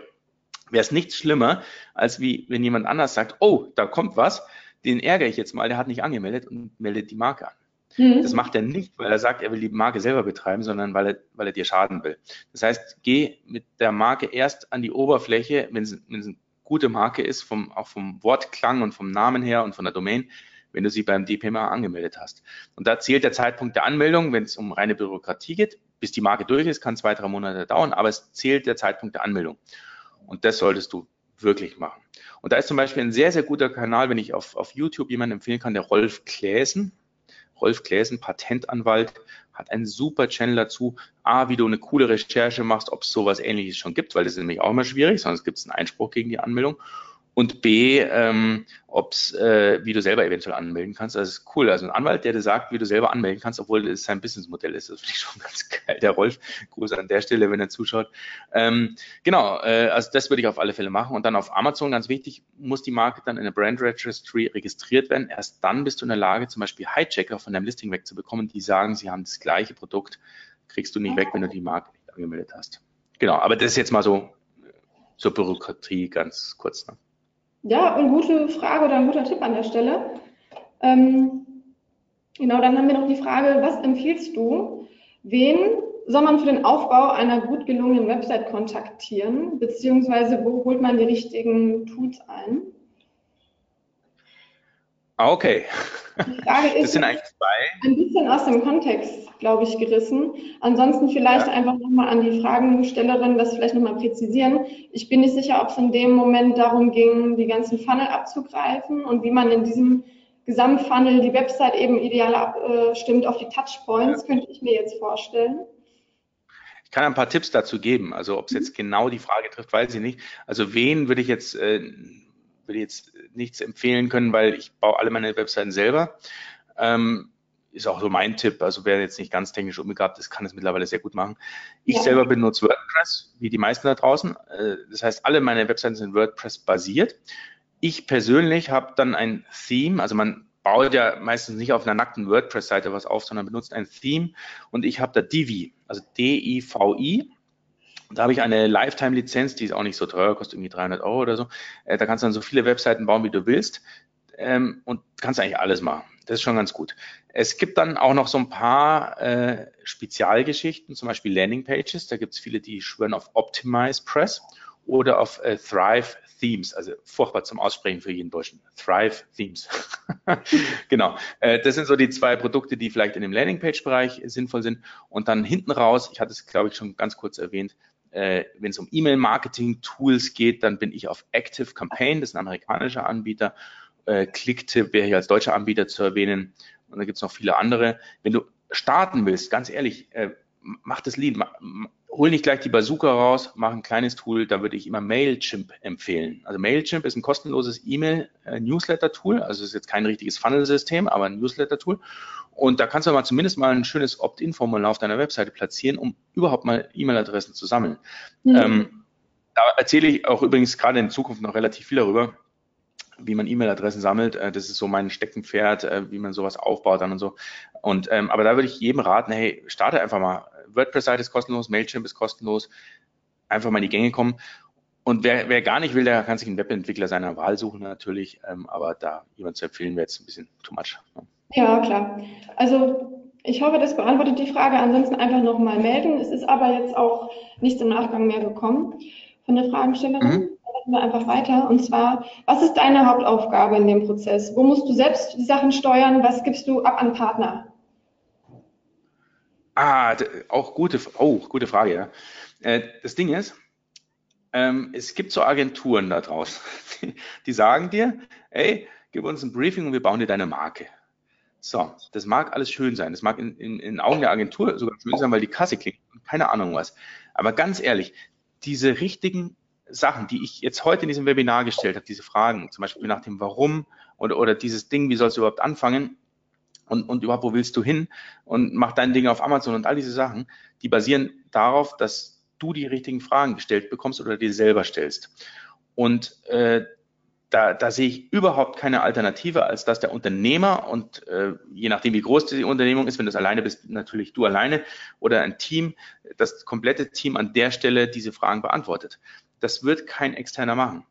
wäre es nichts schlimmer, als wie wenn jemand anders sagt, oh, da kommt was, den ärgere ich jetzt mal, der hat nicht angemeldet und meldet die Marke an. Mhm. Das macht er nicht, weil er sagt, er will die Marke selber betreiben, sondern weil er, weil er dir schaden will. Das heißt, geh mit der Marke erst an die Oberfläche, wenn es, eine gute Marke ist, vom, auch vom Wortklang und vom Namen her und von der Domain, wenn du sie beim DPMA angemeldet hast. Und da zählt der Zeitpunkt der Anmeldung, wenn es um reine Bürokratie geht, bis die Marke durch ist, kann zwei, drei Monate dauern, aber es zählt der Zeitpunkt der Anmeldung. Und das solltest du wirklich machen. Und da ist zum Beispiel ein sehr, sehr guter Kanal, wenn ich auf, auf YouTube jemanden empfehlen kann, der Rolf Kläsen Rolf Gläsen, Patentanwalt, hat einen super Channel dazu. A, wie du eine coole Recherche machst, ob es sowas ähnliches schon gibt, weil das ist nämlich auch immer schwierig, sonst gibt es einen Einspruch gegen die Anmeldung und B, ähm, ob's, äh, wie du selber eventuell anmelden kannst. Das ist cool. Also ein Anwalt, der dir sagt, wie du selber anmelden kannst, obwohl es sein Businessmodell ist. Das finde ich schon [LAUGHS] ganz geil. Der Rolf, Gruß an der Stelle, wenn er zuschaut. Ähm, genau, äh, also das würde ich auf alle Fälle machen. Und dann auf Amazon, ganz wichtig, muss die Marke dann in der Brand Registry registriert werden. Erst dann bist du in der Lage, zum Beispiel Hijacker von deinem Listing wegzubekommen, die sagen, sie haben das gleiche Produkt, kriegst du nicht weg, wenn du die Marke nicht angemeldet hast. Genau, aber das ist jetzt mal so, so Bürokratie ganz kurz. Ne? Ja, und gute Frage oder ein guter Tipp an der Stelle. Ähm, genau, dann haben wir noch die Frage, was empfiehlst du? Wen soll man für den Aufbau einer gut gelungenen Website kontaktieren? Beziehungsweise wo holt man die richtigen Tools ein? Ah, okay. Die Frage ist, das sind eigentlich zwei. Ein bisschen aus dem Kontext, glaube ich, gerissen. Ansonsten vielleicht ja. einfach nochmal an die Fragenstellerin das vielleicht nochmal präzisieren. Ich bin nicht sicher, ob es in dem Moment darum ging, die ganzen Funnel abzugreifen und wie man in diesem Gesamtfunnel die Website eben ideal abstimmt auf die Touchpoints, ja. könnte ich mir jetzt vorstellen. Ich kann ein paar Tipps dazu geben. Also ob es jetzt genau die Frage trifft, weiß ich nicht. Also wen würde ich jetzt äh, will jetzt nichts empfehlen können, weil ich baue alle meine Webseiten selber. Ähm, ist auch so mein Tipp. Also wer jetzt nicht ganz technisch umgegabt ist, kann es mittlerweile sehr gut machen. Ich ja. selber benutze WordPress, wie die meisten da draußen. Äh, das heißt, alle meine Webseiten sind WordPress basiert. Ich persönlich habe dann ein Theme, also man baut ja meistens nicht auf einer nackten WordPress-Seite was auf, sondern benutzt ein Theme und ich habe da Divi, also D-I-V-I da habe ich eine Lifetime-Lizenz, die ist auch nicht so teuer, kostet irgendwie 300 Euro oder so. Äh, da kannst du dann so viele Webseiten bauen, wie du willst. Ähm, und kannst eigentlich alles machen. Das ist schon ganz gut. Es gibt dann auch noch so ein paar äh, Spezialgeschichten, zum Beispiel Landingpages. Da gibt es viele, die schwören auf Optimize Press oder auf äh, Thrive Themes, also furchtbar zum Aussprechen für jeden Deutschen. Thrive Themes. [LAUGHS] genau. Äh, das sind so die zwei Produkte, die vielleicht in dem Landingpage-Bereich sinnvoll sind. Und dann hinten raus, ich hatte es, glaube ich, schon ganz kurz erwähnt, äh, wenn es um E-Mail-Marketing-Tools geht, dann bin ich auf Active Campaign, das ist ein amerikanischer Anbieter. Äh, Clicktip wäre hier als deutscher Anbieter zu erwähnen. Und da gibt es noch viele andere. Wenn du starten willst, ganz ehrlich, äh, mach das Lead, hol nicht gleich die Bazooka raus, mach ein kleines Tool, da würde ich immer Mailchimp empfehlen. Also Mailchimp ist ein kostenloses E-Mail-Newsletter-Tool, also ist jetzt kein richtiges Funnel-System, aber ein Newsletter-Tool. Und da kannst du mal zumindest mal ein schönes Opt-in-Formular auf deiner Webseite platzieren, um überhaupt mal E-Mail-Adressen zu sammeln. Mhm. Ähm, da erzähle ich auch übrigens gerade in Zukunft noch relativ viel darüber, wie man E-Mail-Adressen sammelt. Äh, das ist so mein Steckenpferd, äh, wie man sowas aufbaut dann und so. Und ähm, aber da würde ich jedem raten, hey, starte einfach mal. WordPress-Seite ist kostenlos, Mailchimp ist kostenlos. Einfach mal in die Gänge kommen. Und wer, wer gar nicht will, der kann sich einen Webentwickler seiner Wahl suchen natürlich. Ähm, aber da jemand zu empfehlen, wäre jetzt ein bisschen too much. Ne? Ja, klar. Also ich hoffe, das beantwortet die Frage. Ansonsten einfach nochmal melden. Es ist aber jetzt auch nichts im Nachgang mehr gekommen von der Fragestellerin. Mhm. Dann wir einfach weiter. Und zwar, was ist deine Hauptaufgabe in dem Prozess? Wo musst du selbst die Sachen steuern? Was gibst du ab an Partner? Ah, auch gute, oh, gute Frage, ja. Äh, das Ding ist, ähm, es gibt so Agenturen da draußen, die, [LAUGHS] die sagen dir, ey, gib uns ein Briefing und wir bauen dir deine Marke. So, das mag alles schön sein. Das mag in, in, in Augen der Agentur sogar schön sein, weil die Kasse klingt. Keine Ahnung was. Aber ganz ehrlich, diese richtigen Sachen, die ich jetzt heute in diesem Webinar gestellt habe, diese Fragen, zum Beispiel nach dem Warum oder, oder dieses Ding, wie sollst du überhaupt anfangen und, und überhaupt, wo willst du hin und mach dein Ding auf Amazon und all diese Sachen, die basieren darauf, dass du die richtigen Fragen gestellt bekommst oder dir selber stellst. Und äh, da, da sehe ich überhaupt keine Alternative, als dass der Unternehmer und äh, je nachdem, wie groß die Unternehmung ist, wenn du es alleine bist, natürlich du alleine oder ein Team, das komplette Team an der Stelle diese Fragen beantwortet. Das wird kein externer machen,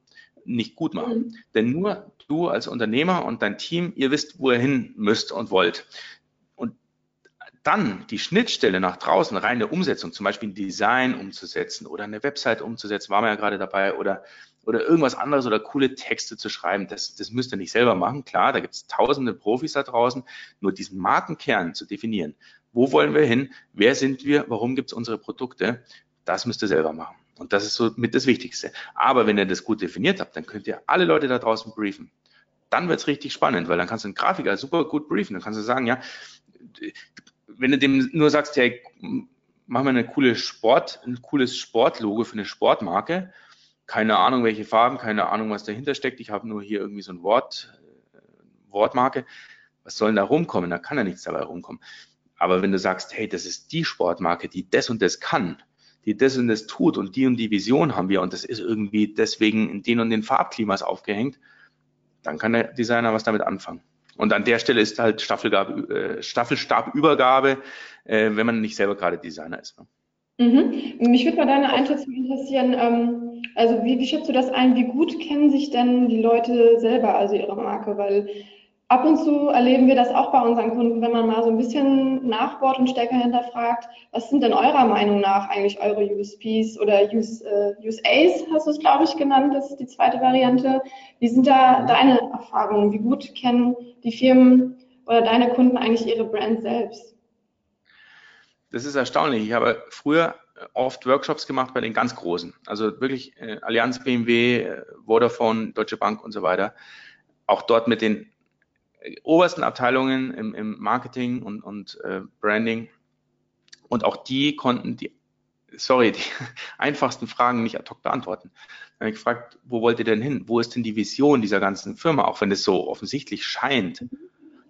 nicht gut machen. Mhm. Denn nur du als Unternehmer und dein Team, ihr wisst, wo ihr hin müsst und wollt. Und dann die Schnittstelle nach draußen, reine Umsetzung, zum Beispiel ein Design umzusetzen oder eine Website umzusetzen, waren wir ja gerade dabei, oder oder irgendwas anderes oder coole Texte zu schreiben, das, das müsst ihr nicht selber machen. Klar, da gibt es tausende Profis da draußen. Nur diesen Markenkern zu definieren. Wo wollen wir hin? Wer sind wir? Warum gibt es unsere Produkte? Das müsst ihr selber machen. Und das ist so mit das Wichtigste. Aber wenn ihr das gut definiert habt, dann könnt ihr alle Leute da draußen briefen. Dann wird's richtig spannend, weil dann kannst du einen Grafiker super gut briefen. Dann kannst du sagen, ja, wenn du dem nur sagst, hey, mach mal eine coole Sport, ein cooles Sportlogo für eine Sportmarke, keine Ahnung, welche Farben, keine Ahnung, was dahinter steckt. Ich habe nur hier irgendwie so ein Wort, äh, Wortmarke. Was soll denn da rumkommen? Da kann ja nichts dabei rumkommen. Aber wenn du sagst, hey, das ist die Sportmarke, die das und das kann, die das und das tut und die und die Vision haben wir und das ist irgendwie deswegen in den und den Farbklimas aufgehängt, dann kann der Designer was damit anfangen. Und an der Stelle ist halt äh, Staffelstabübergabe, äh, wenn man nicht selber gerade Designer ist. Ne? Mhm. Mich würde mal deine Einschätzung interessieren. Ähm, also wie, wie schätzt du das ein? Wie gut kennen sich denn die Leute selber, also ihre Marke? Weil Ab und zu erleben wir das auch bei unseren Kunden, wenn man mal so ein bisschen nachbohrt und stärker hinterfragt, was sind denn eurer Meinung nach eigentlich eure USPs oder US, äh, USAs, hast du es, glaube ich, genannt, das ist die zweite Variante. Wie sind da deine Erfahrungen? Wie gut kennen die Firmen oder deine Kunden eigentlich ihre Brand selbst? Das ist erstaunlich. Ich habe früher oft Workshops gemacht bei den ganz Großen, also wirklich äh, Allianz, BMW, äh, Vodafone, Deutsche Bank und so weiter. Auch dort mit den obersten Abteilungen im, im Marketing und, und äh, Branding. Und auch die konnten die, sorry, die [LAUGHS] einfachsten Fragen nicht ad hoc beantworten. Dann habe ich gefragt, wo wollt ihr denn hin? Wo ist denn die Vision dieser ganzen Firma, auch wenn es so offensichtlich scheint?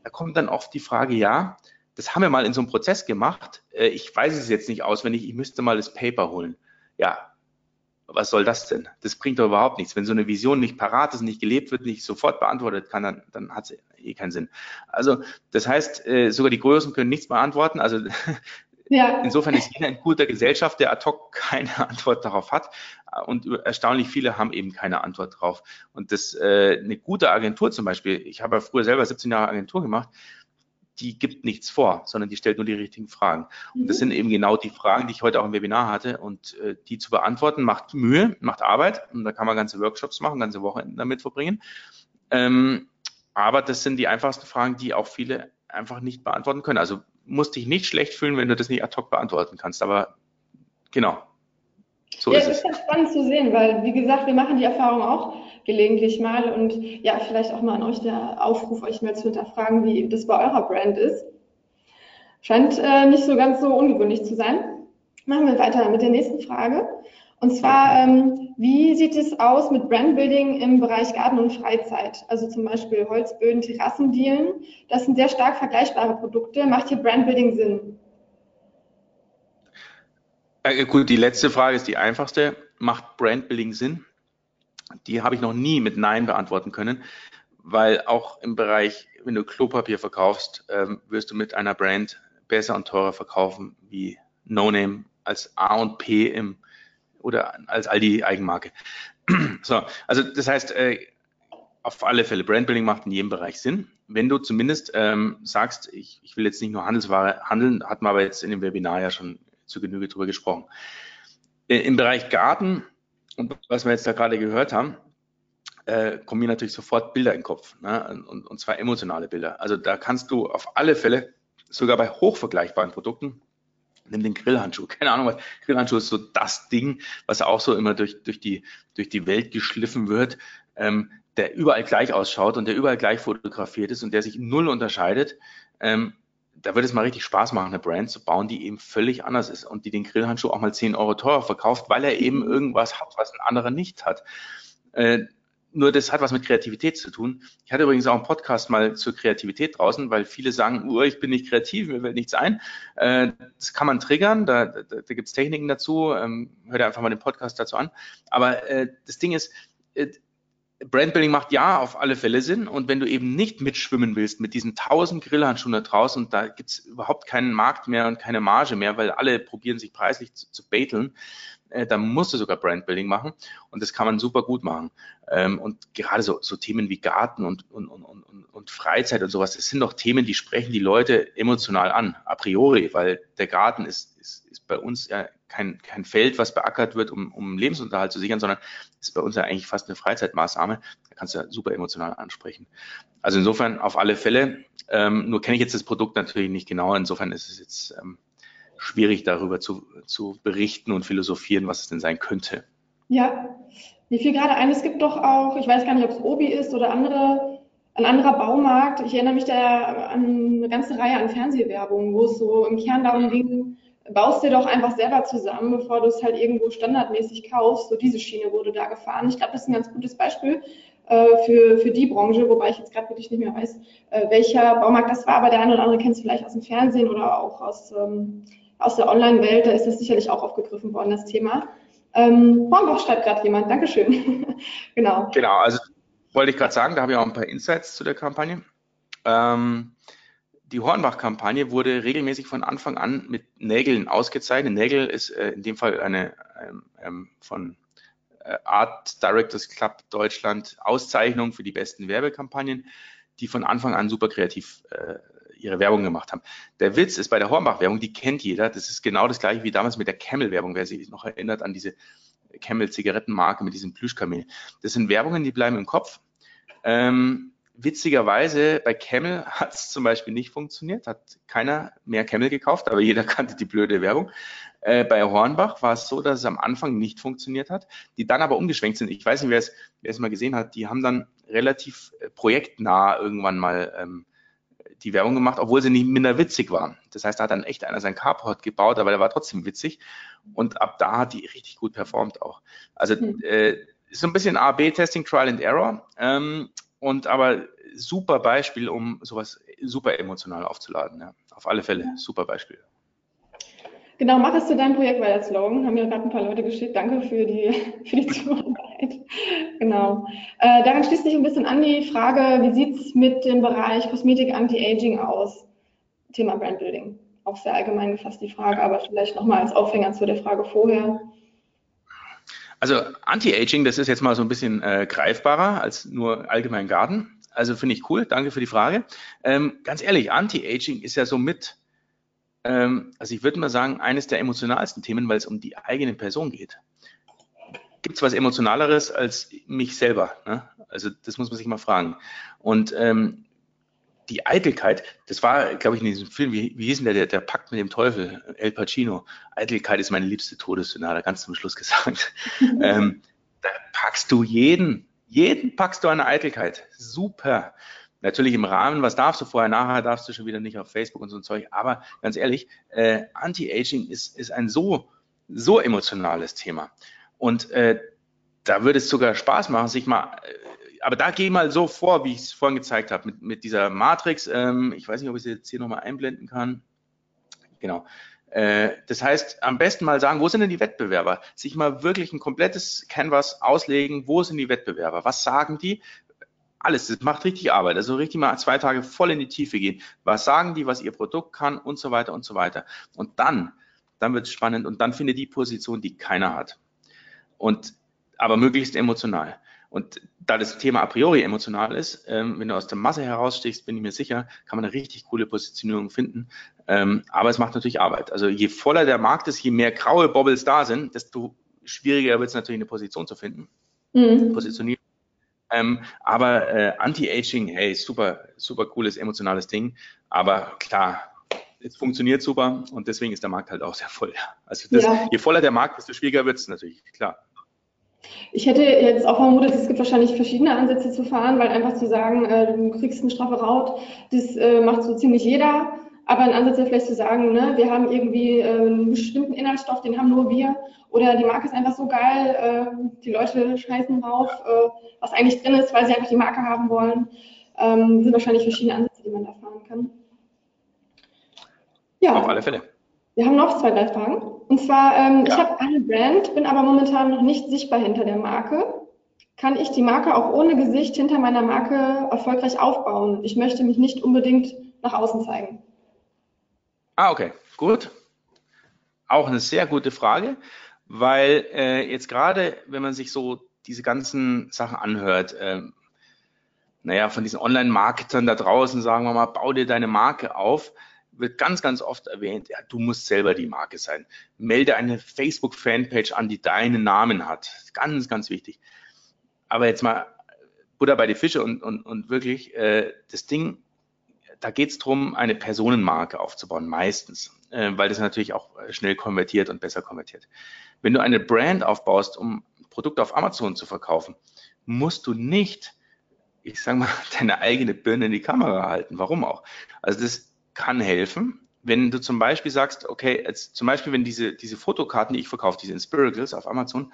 Da kommt dann oft die Frage, ja, das haben wir mal in so einem Prozess gemacht. Äh, ich weiß es jetzt nicht auswendig, ich müsste mal das Paper holen. Ja, was soll das denn? Das bringt doch überhaupt nichts. Wenn so eine Vision nicht parat ist, nicht gelebt wird, nicht sofort beantwortet kann, dann, dann hat es eh keinen Sinn. Also das heißt, äh, sogar die Größen können nichts beantworten. Also [LAUGHS] ja. insofern ist jeder in guter Gesellschaft, der ad hoc keine [LAUGHS] Antwort darauf hat. Und erstaunlich viele haben eben keine Antwort drauf. Und das äh, eine gute Agentur zum Beispiel, ich habe ja früher selber 17 Jahre Agentur gemacht, die gibt nichts vor, sondern die stellt nur die richtigen Fragen. Und das mhm. sind eben genau die Fragen, die ich heute auch im Webinar hatte. Und äh, die zu beantworten macht Mühe, macht Arbeit. Und da kann man ganze Workshops machen, ganze Wochenenden damit verbringen. Ähm, aber das sind die einfachsten Fragen, die auch viele einfach nicht beantworten können. Also musst dich nicht schlecht fühlen, wenn du das nicht ad hoc beantworten kannst. Aber genau. So ja, ist es ist ganz spannend zu sehen, weil, wie gesagt, wir machen die Erfahrung auch gelegentlich mal. Und ja, vielleicht auch mal an euch der Aufruf, euch mal zu hinterfragen, wie das bei eurer Brand ist. Scheint äh, nicht so ganz so ungewöhnlich zu sein. Machen wir weiter mit der nächsten Frage. Und zwar, ähm, wie sieht es aus mit Brandbuilding im Bereich Garten und Freizeit? Also zum Beispiel Holzböden, Terrassendielen. Das sind sehr stark vergleichbare Produkte. Macht hier Brandbuilding Sinn? Äh, gut, die letzte Frage ist die einfachste. Macht Brandbuilding Sinn? Die habe ich noch nie mit Nein beantworten können, weil auch im Bereich, wenn du Klopapier verkaufst, ähm, wirst du mit einer Brand besser und teurer verkaufen wie No Name als A und P im oder als Aldi Eigenmarke. [CLEARS THROAT] so, also das heißt, äh, auf alle Fälle, Brandbuilding macht in jedem Bereich Sinn. Wenn du zumindest ähm, sagst, ich, ich will jetzt nicht nur Handelsware handeln, hatten wir aber jetzt in dem Webinar ja schon zu Genüge drüber gesprochen. Äh, Im Bereich Garten und was wir jetzt da gerade gehört haben, äh, kommen mir natürlich sofort Bilder in den Kopf. Ne? Und, und zwar emotionale Bilder. Also da kannst du auf alle Fälle, sogar bei hochvergleichbaren Produkten, nimm den Grillhandschuh. [LAUGHS] Keine Ahnung, was Grillhandschuh ist so das Ding, was auch so immer durch, durch, die, durch die Welt geschliffen wird, ähm, der überall gleich ausschaut und der überall gleich fotografiert ist und der sich null unterscheidet. Ähm, da würde es mal richtig Spaß machen, eine Brand zu bauen, die eben völlig anders ist und die den Grillhandschuh auch mal 10 Euro teurer verkauft, weil er eben irgendwas hat, was ein anderer nicht hat. Äh, nur das hat was mit Kreativität zu tun. Ich hatte übrigens auch einen Podcast mal zur Kreativität draußen, weil viele sagen, oh, ich bin nicht kreativ, mir fällt nichts ein. Äh, das kann man triggern, da, da, da gibt es Techniken dazu. Ähm, hört einfach mal den Podcast dazu an. Aber äh, das Ding ist, äh, Brandbuilding macht ja auf alle Fälle Sinn. Und wenn du eben nicht mitschwimmen willst mit diesen tausend Grillhandschuhen da draußen und da gibt's überhaupt keinen Markt mehr und keine Marge mehr, weil alle probieren sich preislich zu, zu bateln, äh, dann musst du sogar Brandbuilding machen. Und das kann man super gut machen. Ähm, und gerade so, so Themen wie Garten und, und, und, und, und Freizeit und sowas, das sind doch Themen, die sprechen die Leute emotional an, a priori, weil der Garten ist, ist, ist bei uns ja kein, kein Feld, was beackert wird, um, um Lebensunterhalt zu sichern, sondern ist bei uns ja eigentlich fast eine Freizeitmaßnahme. Da kannst du ja super emotional ansprechen. Also insofern auf alle Fälle. Ähm, nur kenne ich jetzt das Produkt natürlich nicht genau. Insofern ist es jetzt ähm, schwierig darüber zu, zu berichten und philosophieren, was es denn sein könnte. Ja, mir fiel gerade ein, es gibt doch auch, ich weiß gar nicht, ob es Obi ist oder andere ein anderer Baumarkt. Ich erinnere mich da an eine ganze Reihe an Fernsehwerbungen, wo es so im Kern darum ging, baust dir doch einfach selber zusammen, bevor du es halt irgendwo standardmäßig kaufst. So diese Schiene wurde da gefahren. Ich glaube, das ist ein ganz gutes Beispiel äh, für, für die Branche, wobei ich jetzt gerade wirklich nicht mehr weiß, äh, welcher Baumarkt das war, aber der eine oder andere kennt es vielleicht aus dem Fernsehen oder auch aus, ähm, aus der Online-Welt, da ist das sicherlich auch aufgegriffen worden, das Thema. Ähm, Hornbach schreibt gerade jemand, Dankeschön. [LAUGHS] genau. Genau, also wollte ich gerade sagen, da habe ich auch ein paar Insights zu der Kampagne. Ähm, die Hornbach-Kampagne wurde regelmäßig von Anfang an mit Nägeln ausgezeichnet. Nägel ist äh, in dem Fall eine ähm, ähm, von äh, Art Directors Club Deutschland Auszeichnung für die besten Werbekampagnen, die von Anfang an super kreativ äh, ihre Werbung gemacht haben. Der Witz ist bei der Hornbach-Werbung, die kennt jeder. Das ist genau das gleiche wie damals mit der Camel-Werbung, wer sich noch erinnert an diese Camel-Zigarettenmarke mit diesem Plüschkamel. Das sind Werbungen, die bleiben im Kopf. Ähm, witzigerweise bei Camel hat es zum Beispiel nicht funktioniert, hat keiner mehr Camel gekauft, aber jeder [LAUGHS] kannte die blöde Werbung. Äh, bei Hornbach war es so, dass es am Anfang nicht funktioniert hat, die dann aber umgeschwenkt sind. Ich weiß nicht, wer es, mal gesehen hat, die haben dann relativ äh, projektnah irgendwann mal ähm, die Werbung gemacht, obwohl sie nicht minder witzig waren. Das heißt, da hat dann echt einer sein Carport gebaut, aber der war trotzdem witzig. Und ab da hat die richtig gut performt auch. Also mhm. äh, so ein bisschen A-B-Testing, Trial and Error. Ähm, und aber super Beispiel, um sowas super emotional aufzuladen. Ja. Auf alle Fälle, super Beispiel. Genau, mach es zu deinem Projekt weiter, Slogan. Haben mir gerade ein paar Leute geschickt. Danke für die, [LAUGHS] für die Zuarbeit. genau. Äh, daran schließt sich ein bisschen an die Frage, wie sieht es mit dem Bereich Kosmetik Anti-Aging aus? Thema Brandbuilding. Auch sehr allgemein gefasst die Frage, aber vielleicht nochmal als Aufhänger zu der Frage vorher. Also Anti-Aging, das ist jetzt mal so ein bisschen äh, greifbarer als nur allgemein Garten. Also finde ich cool, danke für die Frage. Ähm, ganz ehrlich, Anti-Aging ist ja so mit, ähm, also ich würde mal sagen, eines der emotionalsten Themen, weil es um die eigene Person geht. Gibt es was Emotionaleres als mich selber? Ne? Also das muss man sich mal fragen. Und ähm, die Eitelkeit, das war, glaube ich, in diesem Film, wie, wie hieß denn der, der, der Pakt mit dem Teufel, El Pacino. Eitelkeit ist meine liebste Todessünde, hat er ganz zum Schluss [LAUGHS] gesagt. ähm, da packst du jeden, jeden packst du eine Eitelkeit. Super. Natürlich im Rahmen, was darfst du vorher, nachher darfst du schon wieder nicht auf Facebook und so ein Zeug. Aber ganz ehrlich, äh, Anti-Aging ist, ist ein so, so emotionales Thema. Und äh, da würde es sogar Spaß machen, sich mal äh, aber da gehe ich mal so vor, wie ich es vorhin gezeigt habe, mit, mit dieser Matrix. Ähm, ich weiß nicht, ob ich sie jetzt hier nochmal einblenden kann. Genau. Äh, das heißt, am besten mal sagen, wo sind denn die Wettbewerber? Sich mal wirklich ein komplettes Canvas auslegen, wo sind die Wettbewerber? Was sagen die? Alles, das macht richtig Arbeit. Also richtig mal zwei Tage voll in die Tiefe gehen. Was sagen die, was ihr Produkt kann und so weiter und so weiter. Und dann, dann wird es spannend und dann findet die Position, die keiner hat. Und aber möglichst emotional. Und da das Thema a priori emotional ist, ähm, wenn du aus der Masse herausstichst, bin ich mir sicher, kann man eine richtig coole Positionierung finden. Ähm, aber es macht natürlich Arbeit. Also je voller der Markt ist, je mehr graue Bobbles da sind, desto schwieriger wird es natürlich eine Position zu finden. Mhm. Positionieren. Ähm, aber äh, Anti-Aging, hey, super, super cooles emotionales Ding. Aber klar, es funktioniert super und deswegen ist der Markt halt auch sehr voll. Also das, ja. je voller der Markt, desto schwieriger wird es natürlich, klar. Ich hätte jetzt auch vermutet, es gibt wahrscheinlich verschiedene Ansätze zu fahren, weil einfach zu sagen, äh, du kriegst eine straffe Raut, das äh, macht so ziemlich jeder. Aber ein Ansatz wäre vielleicht zu sagen, ne, wir haben irgendwie äh, einen bestimmten Inhaltsstoff, den haben nur wir. Oder die Marke ist einfach so geil, äh, die Leute scheißen drauf, äh, was eigentlich drin ist, weil sie einfach die Marke haben wollen. Ähm, sind wahrscheinlich verschiedene Ansätze, die man da fahren kann. Ja. Auf alle Fälle. Wir haben noch zwei, drei Fragen. Und zwar, ähm, ja. ich habe eine Brand, bin aber momentan noch nicht sichtbar hinter der Marke. Kann ich die Marke auch ohne Gesicht hinter meiner Marke erfolgreich aufbauen? Ich möchte mich nicht unbedingt nach außen zeigen. Ah, okay, gut. Auch eine sehr gute Frage, weil äh, jetzt gerade, wenn man sich so diese ganzen Sachen anhört, äh, naja, von diesen Online-Marketern da draußen, sagen wir mal, bau dir deine Marke auf wird ganz, ganz oft erwähnt, ja, du musst selber die Marke sein. Melde eine Facebook-Fanpage an, die deinen Namen hat. Ganz, ganz wichtig. Aber jetzt mal Buddha bei die Fische und, und, und wirklich, äh, das Ding, da geht es darum, eine Personenmarke aufzubauen, meistens, äh, weil das natürlich auch schnell konvertiert und besser konvertiert. Wenn du eine Brand aufbaust, um Produkte auf Amazon zu verkaufen, musst du nicht ich sage mal, [LAUGHS] deine eigene Birne in die Kamera halten. Warum auch? Also das kann helfen. Wenn du zum Beispiel sagst, okay, zum Beispiel, wenn diese, diese Fotokarten, die ich verkaufe, diese Inspiracles auf Amazon,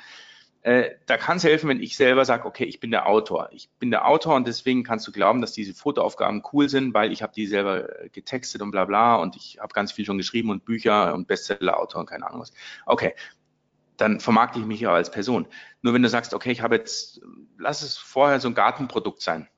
äh, da kann es helfen, wenn ich selber sage, okay, ich bin der Autor. Ich bin der Autor und deswegen kannst du glauben, dass diese Fotoaufgaben cool sind, weil ich habe die selber äh, getextet und bla bla und ich habe ganz viel schon geschrieben und Bücher und Bestseller-Autor und keine Ahnung was. Okay, dann vermarkte ich mich ja als Person. Nur wenn du sagst, okay, ich habe jetzt, lass es vorher so ein Gartenprodukt sein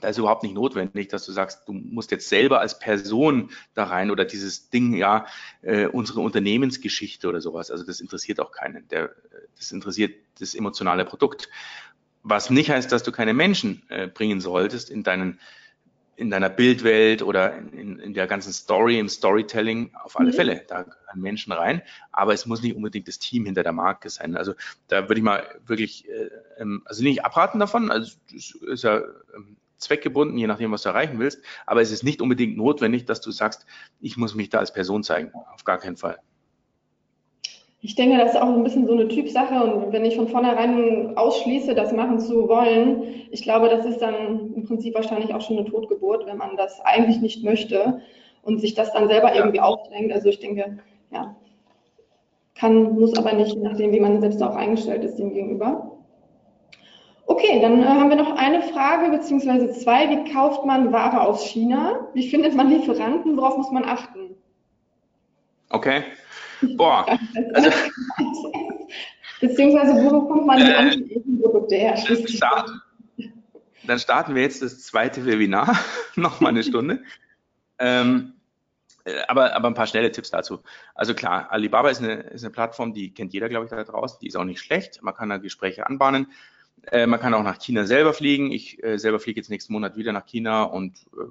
da ist überhaupt nicht notwendig, dass du sagst, du musst jetzt selber als Person da rein oder dieses Ding, ja, äh, unsere Unternehmensgeschichte oder sowas. Also das interessiert auch keinen. Der, das interessiert das emotionale Produkt. Was nicht heißt, dass du keine Menschen äh, bringen solltest in deinen in deiner Bildwelt oder in, in, der ganzen Story, im Storytelling, auf alle mhm. Fälle. Da gehören Menschen rein, aber es muss nicht unbedingt das Team hinter der Marke sein. Also da würde ich mal wirklich, äh, ähm, also nicht abraten davon, also ist ja ähm, zweckgebunden, je nachdem, was du erreichen willst. Aber es ist nicht unbedingt notwendig, dass du sagst, ich muss mich da als Person zeigen. Auf gar keinen Fall. Ich denke, das ist auch ein bisschen so eine Typsache und wenn ich von vornherein ausschließe, das machen zu wollen, ich glaube, das ist dann im Prinzip wahrscheinlich auch schon eine Totgeburt, wenn man das eigentlich nicht möchte und sich das dann selber ja. irgendwie aufdrängt. Also ich denke, ja, kann, muss aber nicht, je nachdem, wie man selbst auch eingestellt ist dem gegenüber. Okay, dann äh, haben wir noch eine Frage beziehungsweise zwei. Wie kauft man Ware aus China? Wie findet man Lieferanten? Worauf muss man achten? Okay. Boah. [LAUGHS] Also, beziehungsweise wo bekommt man die äh, anderen Produkte her? Start, dann starten wir jetzt das zweite Webinar. [LAUGHS] noch mal eine Stunde. ähm, äh, aber, aber ein paar schnelle Tipps dazu. Also klar, Alibaba ist eine, ist eine Plattform, die kennt jeder, glaube ich, da draußen. Die ist auch nicht schlecht. Man kann da Gespräche anbahnen. Äh, man kann auch nach China selber fliegen. Ich äh, selber fliege jetzt nächsten Monat wieder nach China und äh,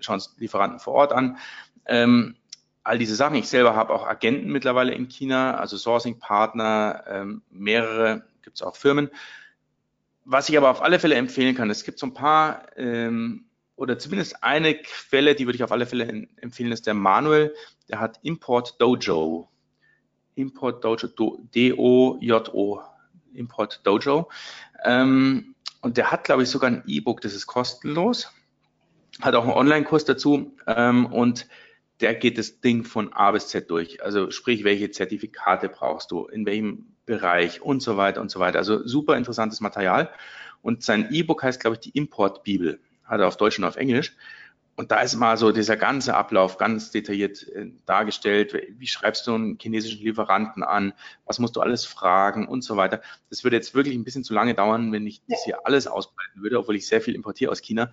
schaue uns Lieferanten vor Ort an. Ähm, all diese Sachen. Ich selber habe auch Agenten mittlerweile in China, also Sourcing-Partner, ähm, mehrere, gibt es auch Firmen. Was ich aber auf alle Fälle empfehlen kann, es gibt so ein paar ähm, oder zumindest eine Quelle, die würde ich auf alle Fälle empfehlen, ist der Manuel, der hat Import Dojo. Import Dojo, D-O-J-O, Import Dojo. Ähm, und der hat, glaube ich, sogar ein E-Book, das ist kostenlos. Hat auch einen Online-Kurs dazu. Ähm, und der geht das Ding von A bis Z durch. Also sprich, welche Zertifikate brauchst du, in welchem Bereich und so weiter und so weiter. Also super interessantes Material. Und sein E-Book heißt, glaube ich, die Import-Bibel. Hat er auf Deutsch und auf Englisch. Und da ist mal so dieser ganze Ablauf ganz detailliert äh, dargestellt. Wie schreibst du einen chinesischen Lieferanten an? Was musst du alles fragen und so weiter? Das würde jetzt wirklich ein bisschen zu lange dauern, wenn ich das hier alles ausbreiten würde, obwohl ich sehr viel importiere aus China.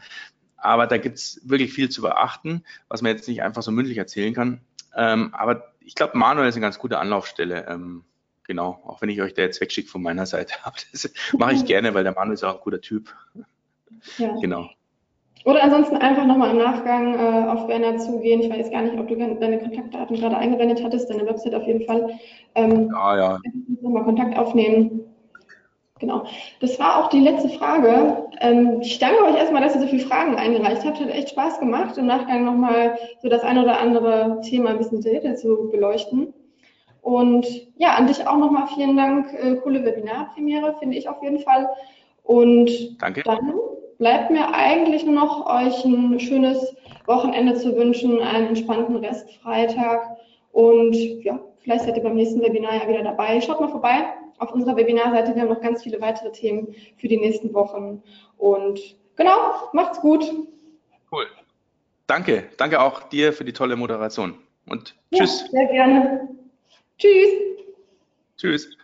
Aber da gibt's wirklich viel zu beachten, was man jetzt nicht einfach so mündlich erzählen kann. Ähm, aber ich glaube, Manuel ist eine ganz gute Anlaufstelle. Ähm, genau, auch wenn ich euch da jetzt wegschicke von meiner Seite. [LAUGHS] Aber das mache ich [LAUGHS] gerne, weil der Manuel ist auch ein guter Typ. Ja. Genau. Oder ansonsten einfach nochmal im Nachgang äh, auf Werner zugehen. Ich weiß gar nicht, ob du deine Kontaktdaten gerade eingeblendet hattest, deine Website auf jeden Fall. Ähm, ja, ja. Nochmal Kontakt aufnehmen. Genau. Das war auch die letzte Frage. Ähm, ich danke euch erstmal, dass ihr so viele Fragen eingereicht habt. Hat echt Spaß gemacht, im Nachgang nochmal so das ein oder andere Thema ein bisschen detaillierter zu beleuchten. Und ja, an dich auch nochmal vielen Dank. Äh, coole Webinarpremiere, finde ich auf jeden Fall. Und Danke. dann bleibt mir eigentlich nur noch euch ein schönes Wochenende zu wünschen, einen entspannten Restfreitag und ja, vielleicht seid ihr beim nächsten Webinar ja wieder dabei. Schaut mal vorbei auf unserer Webinarseite. Wir haben noch ganz viele weitere Themen für die nächsten Wochen und genau, macht's gut. Cool. Danke, danke auch dir für die tolle Moderation und tschüss. Ja, sehr gerne. Tschüss. Tschüss.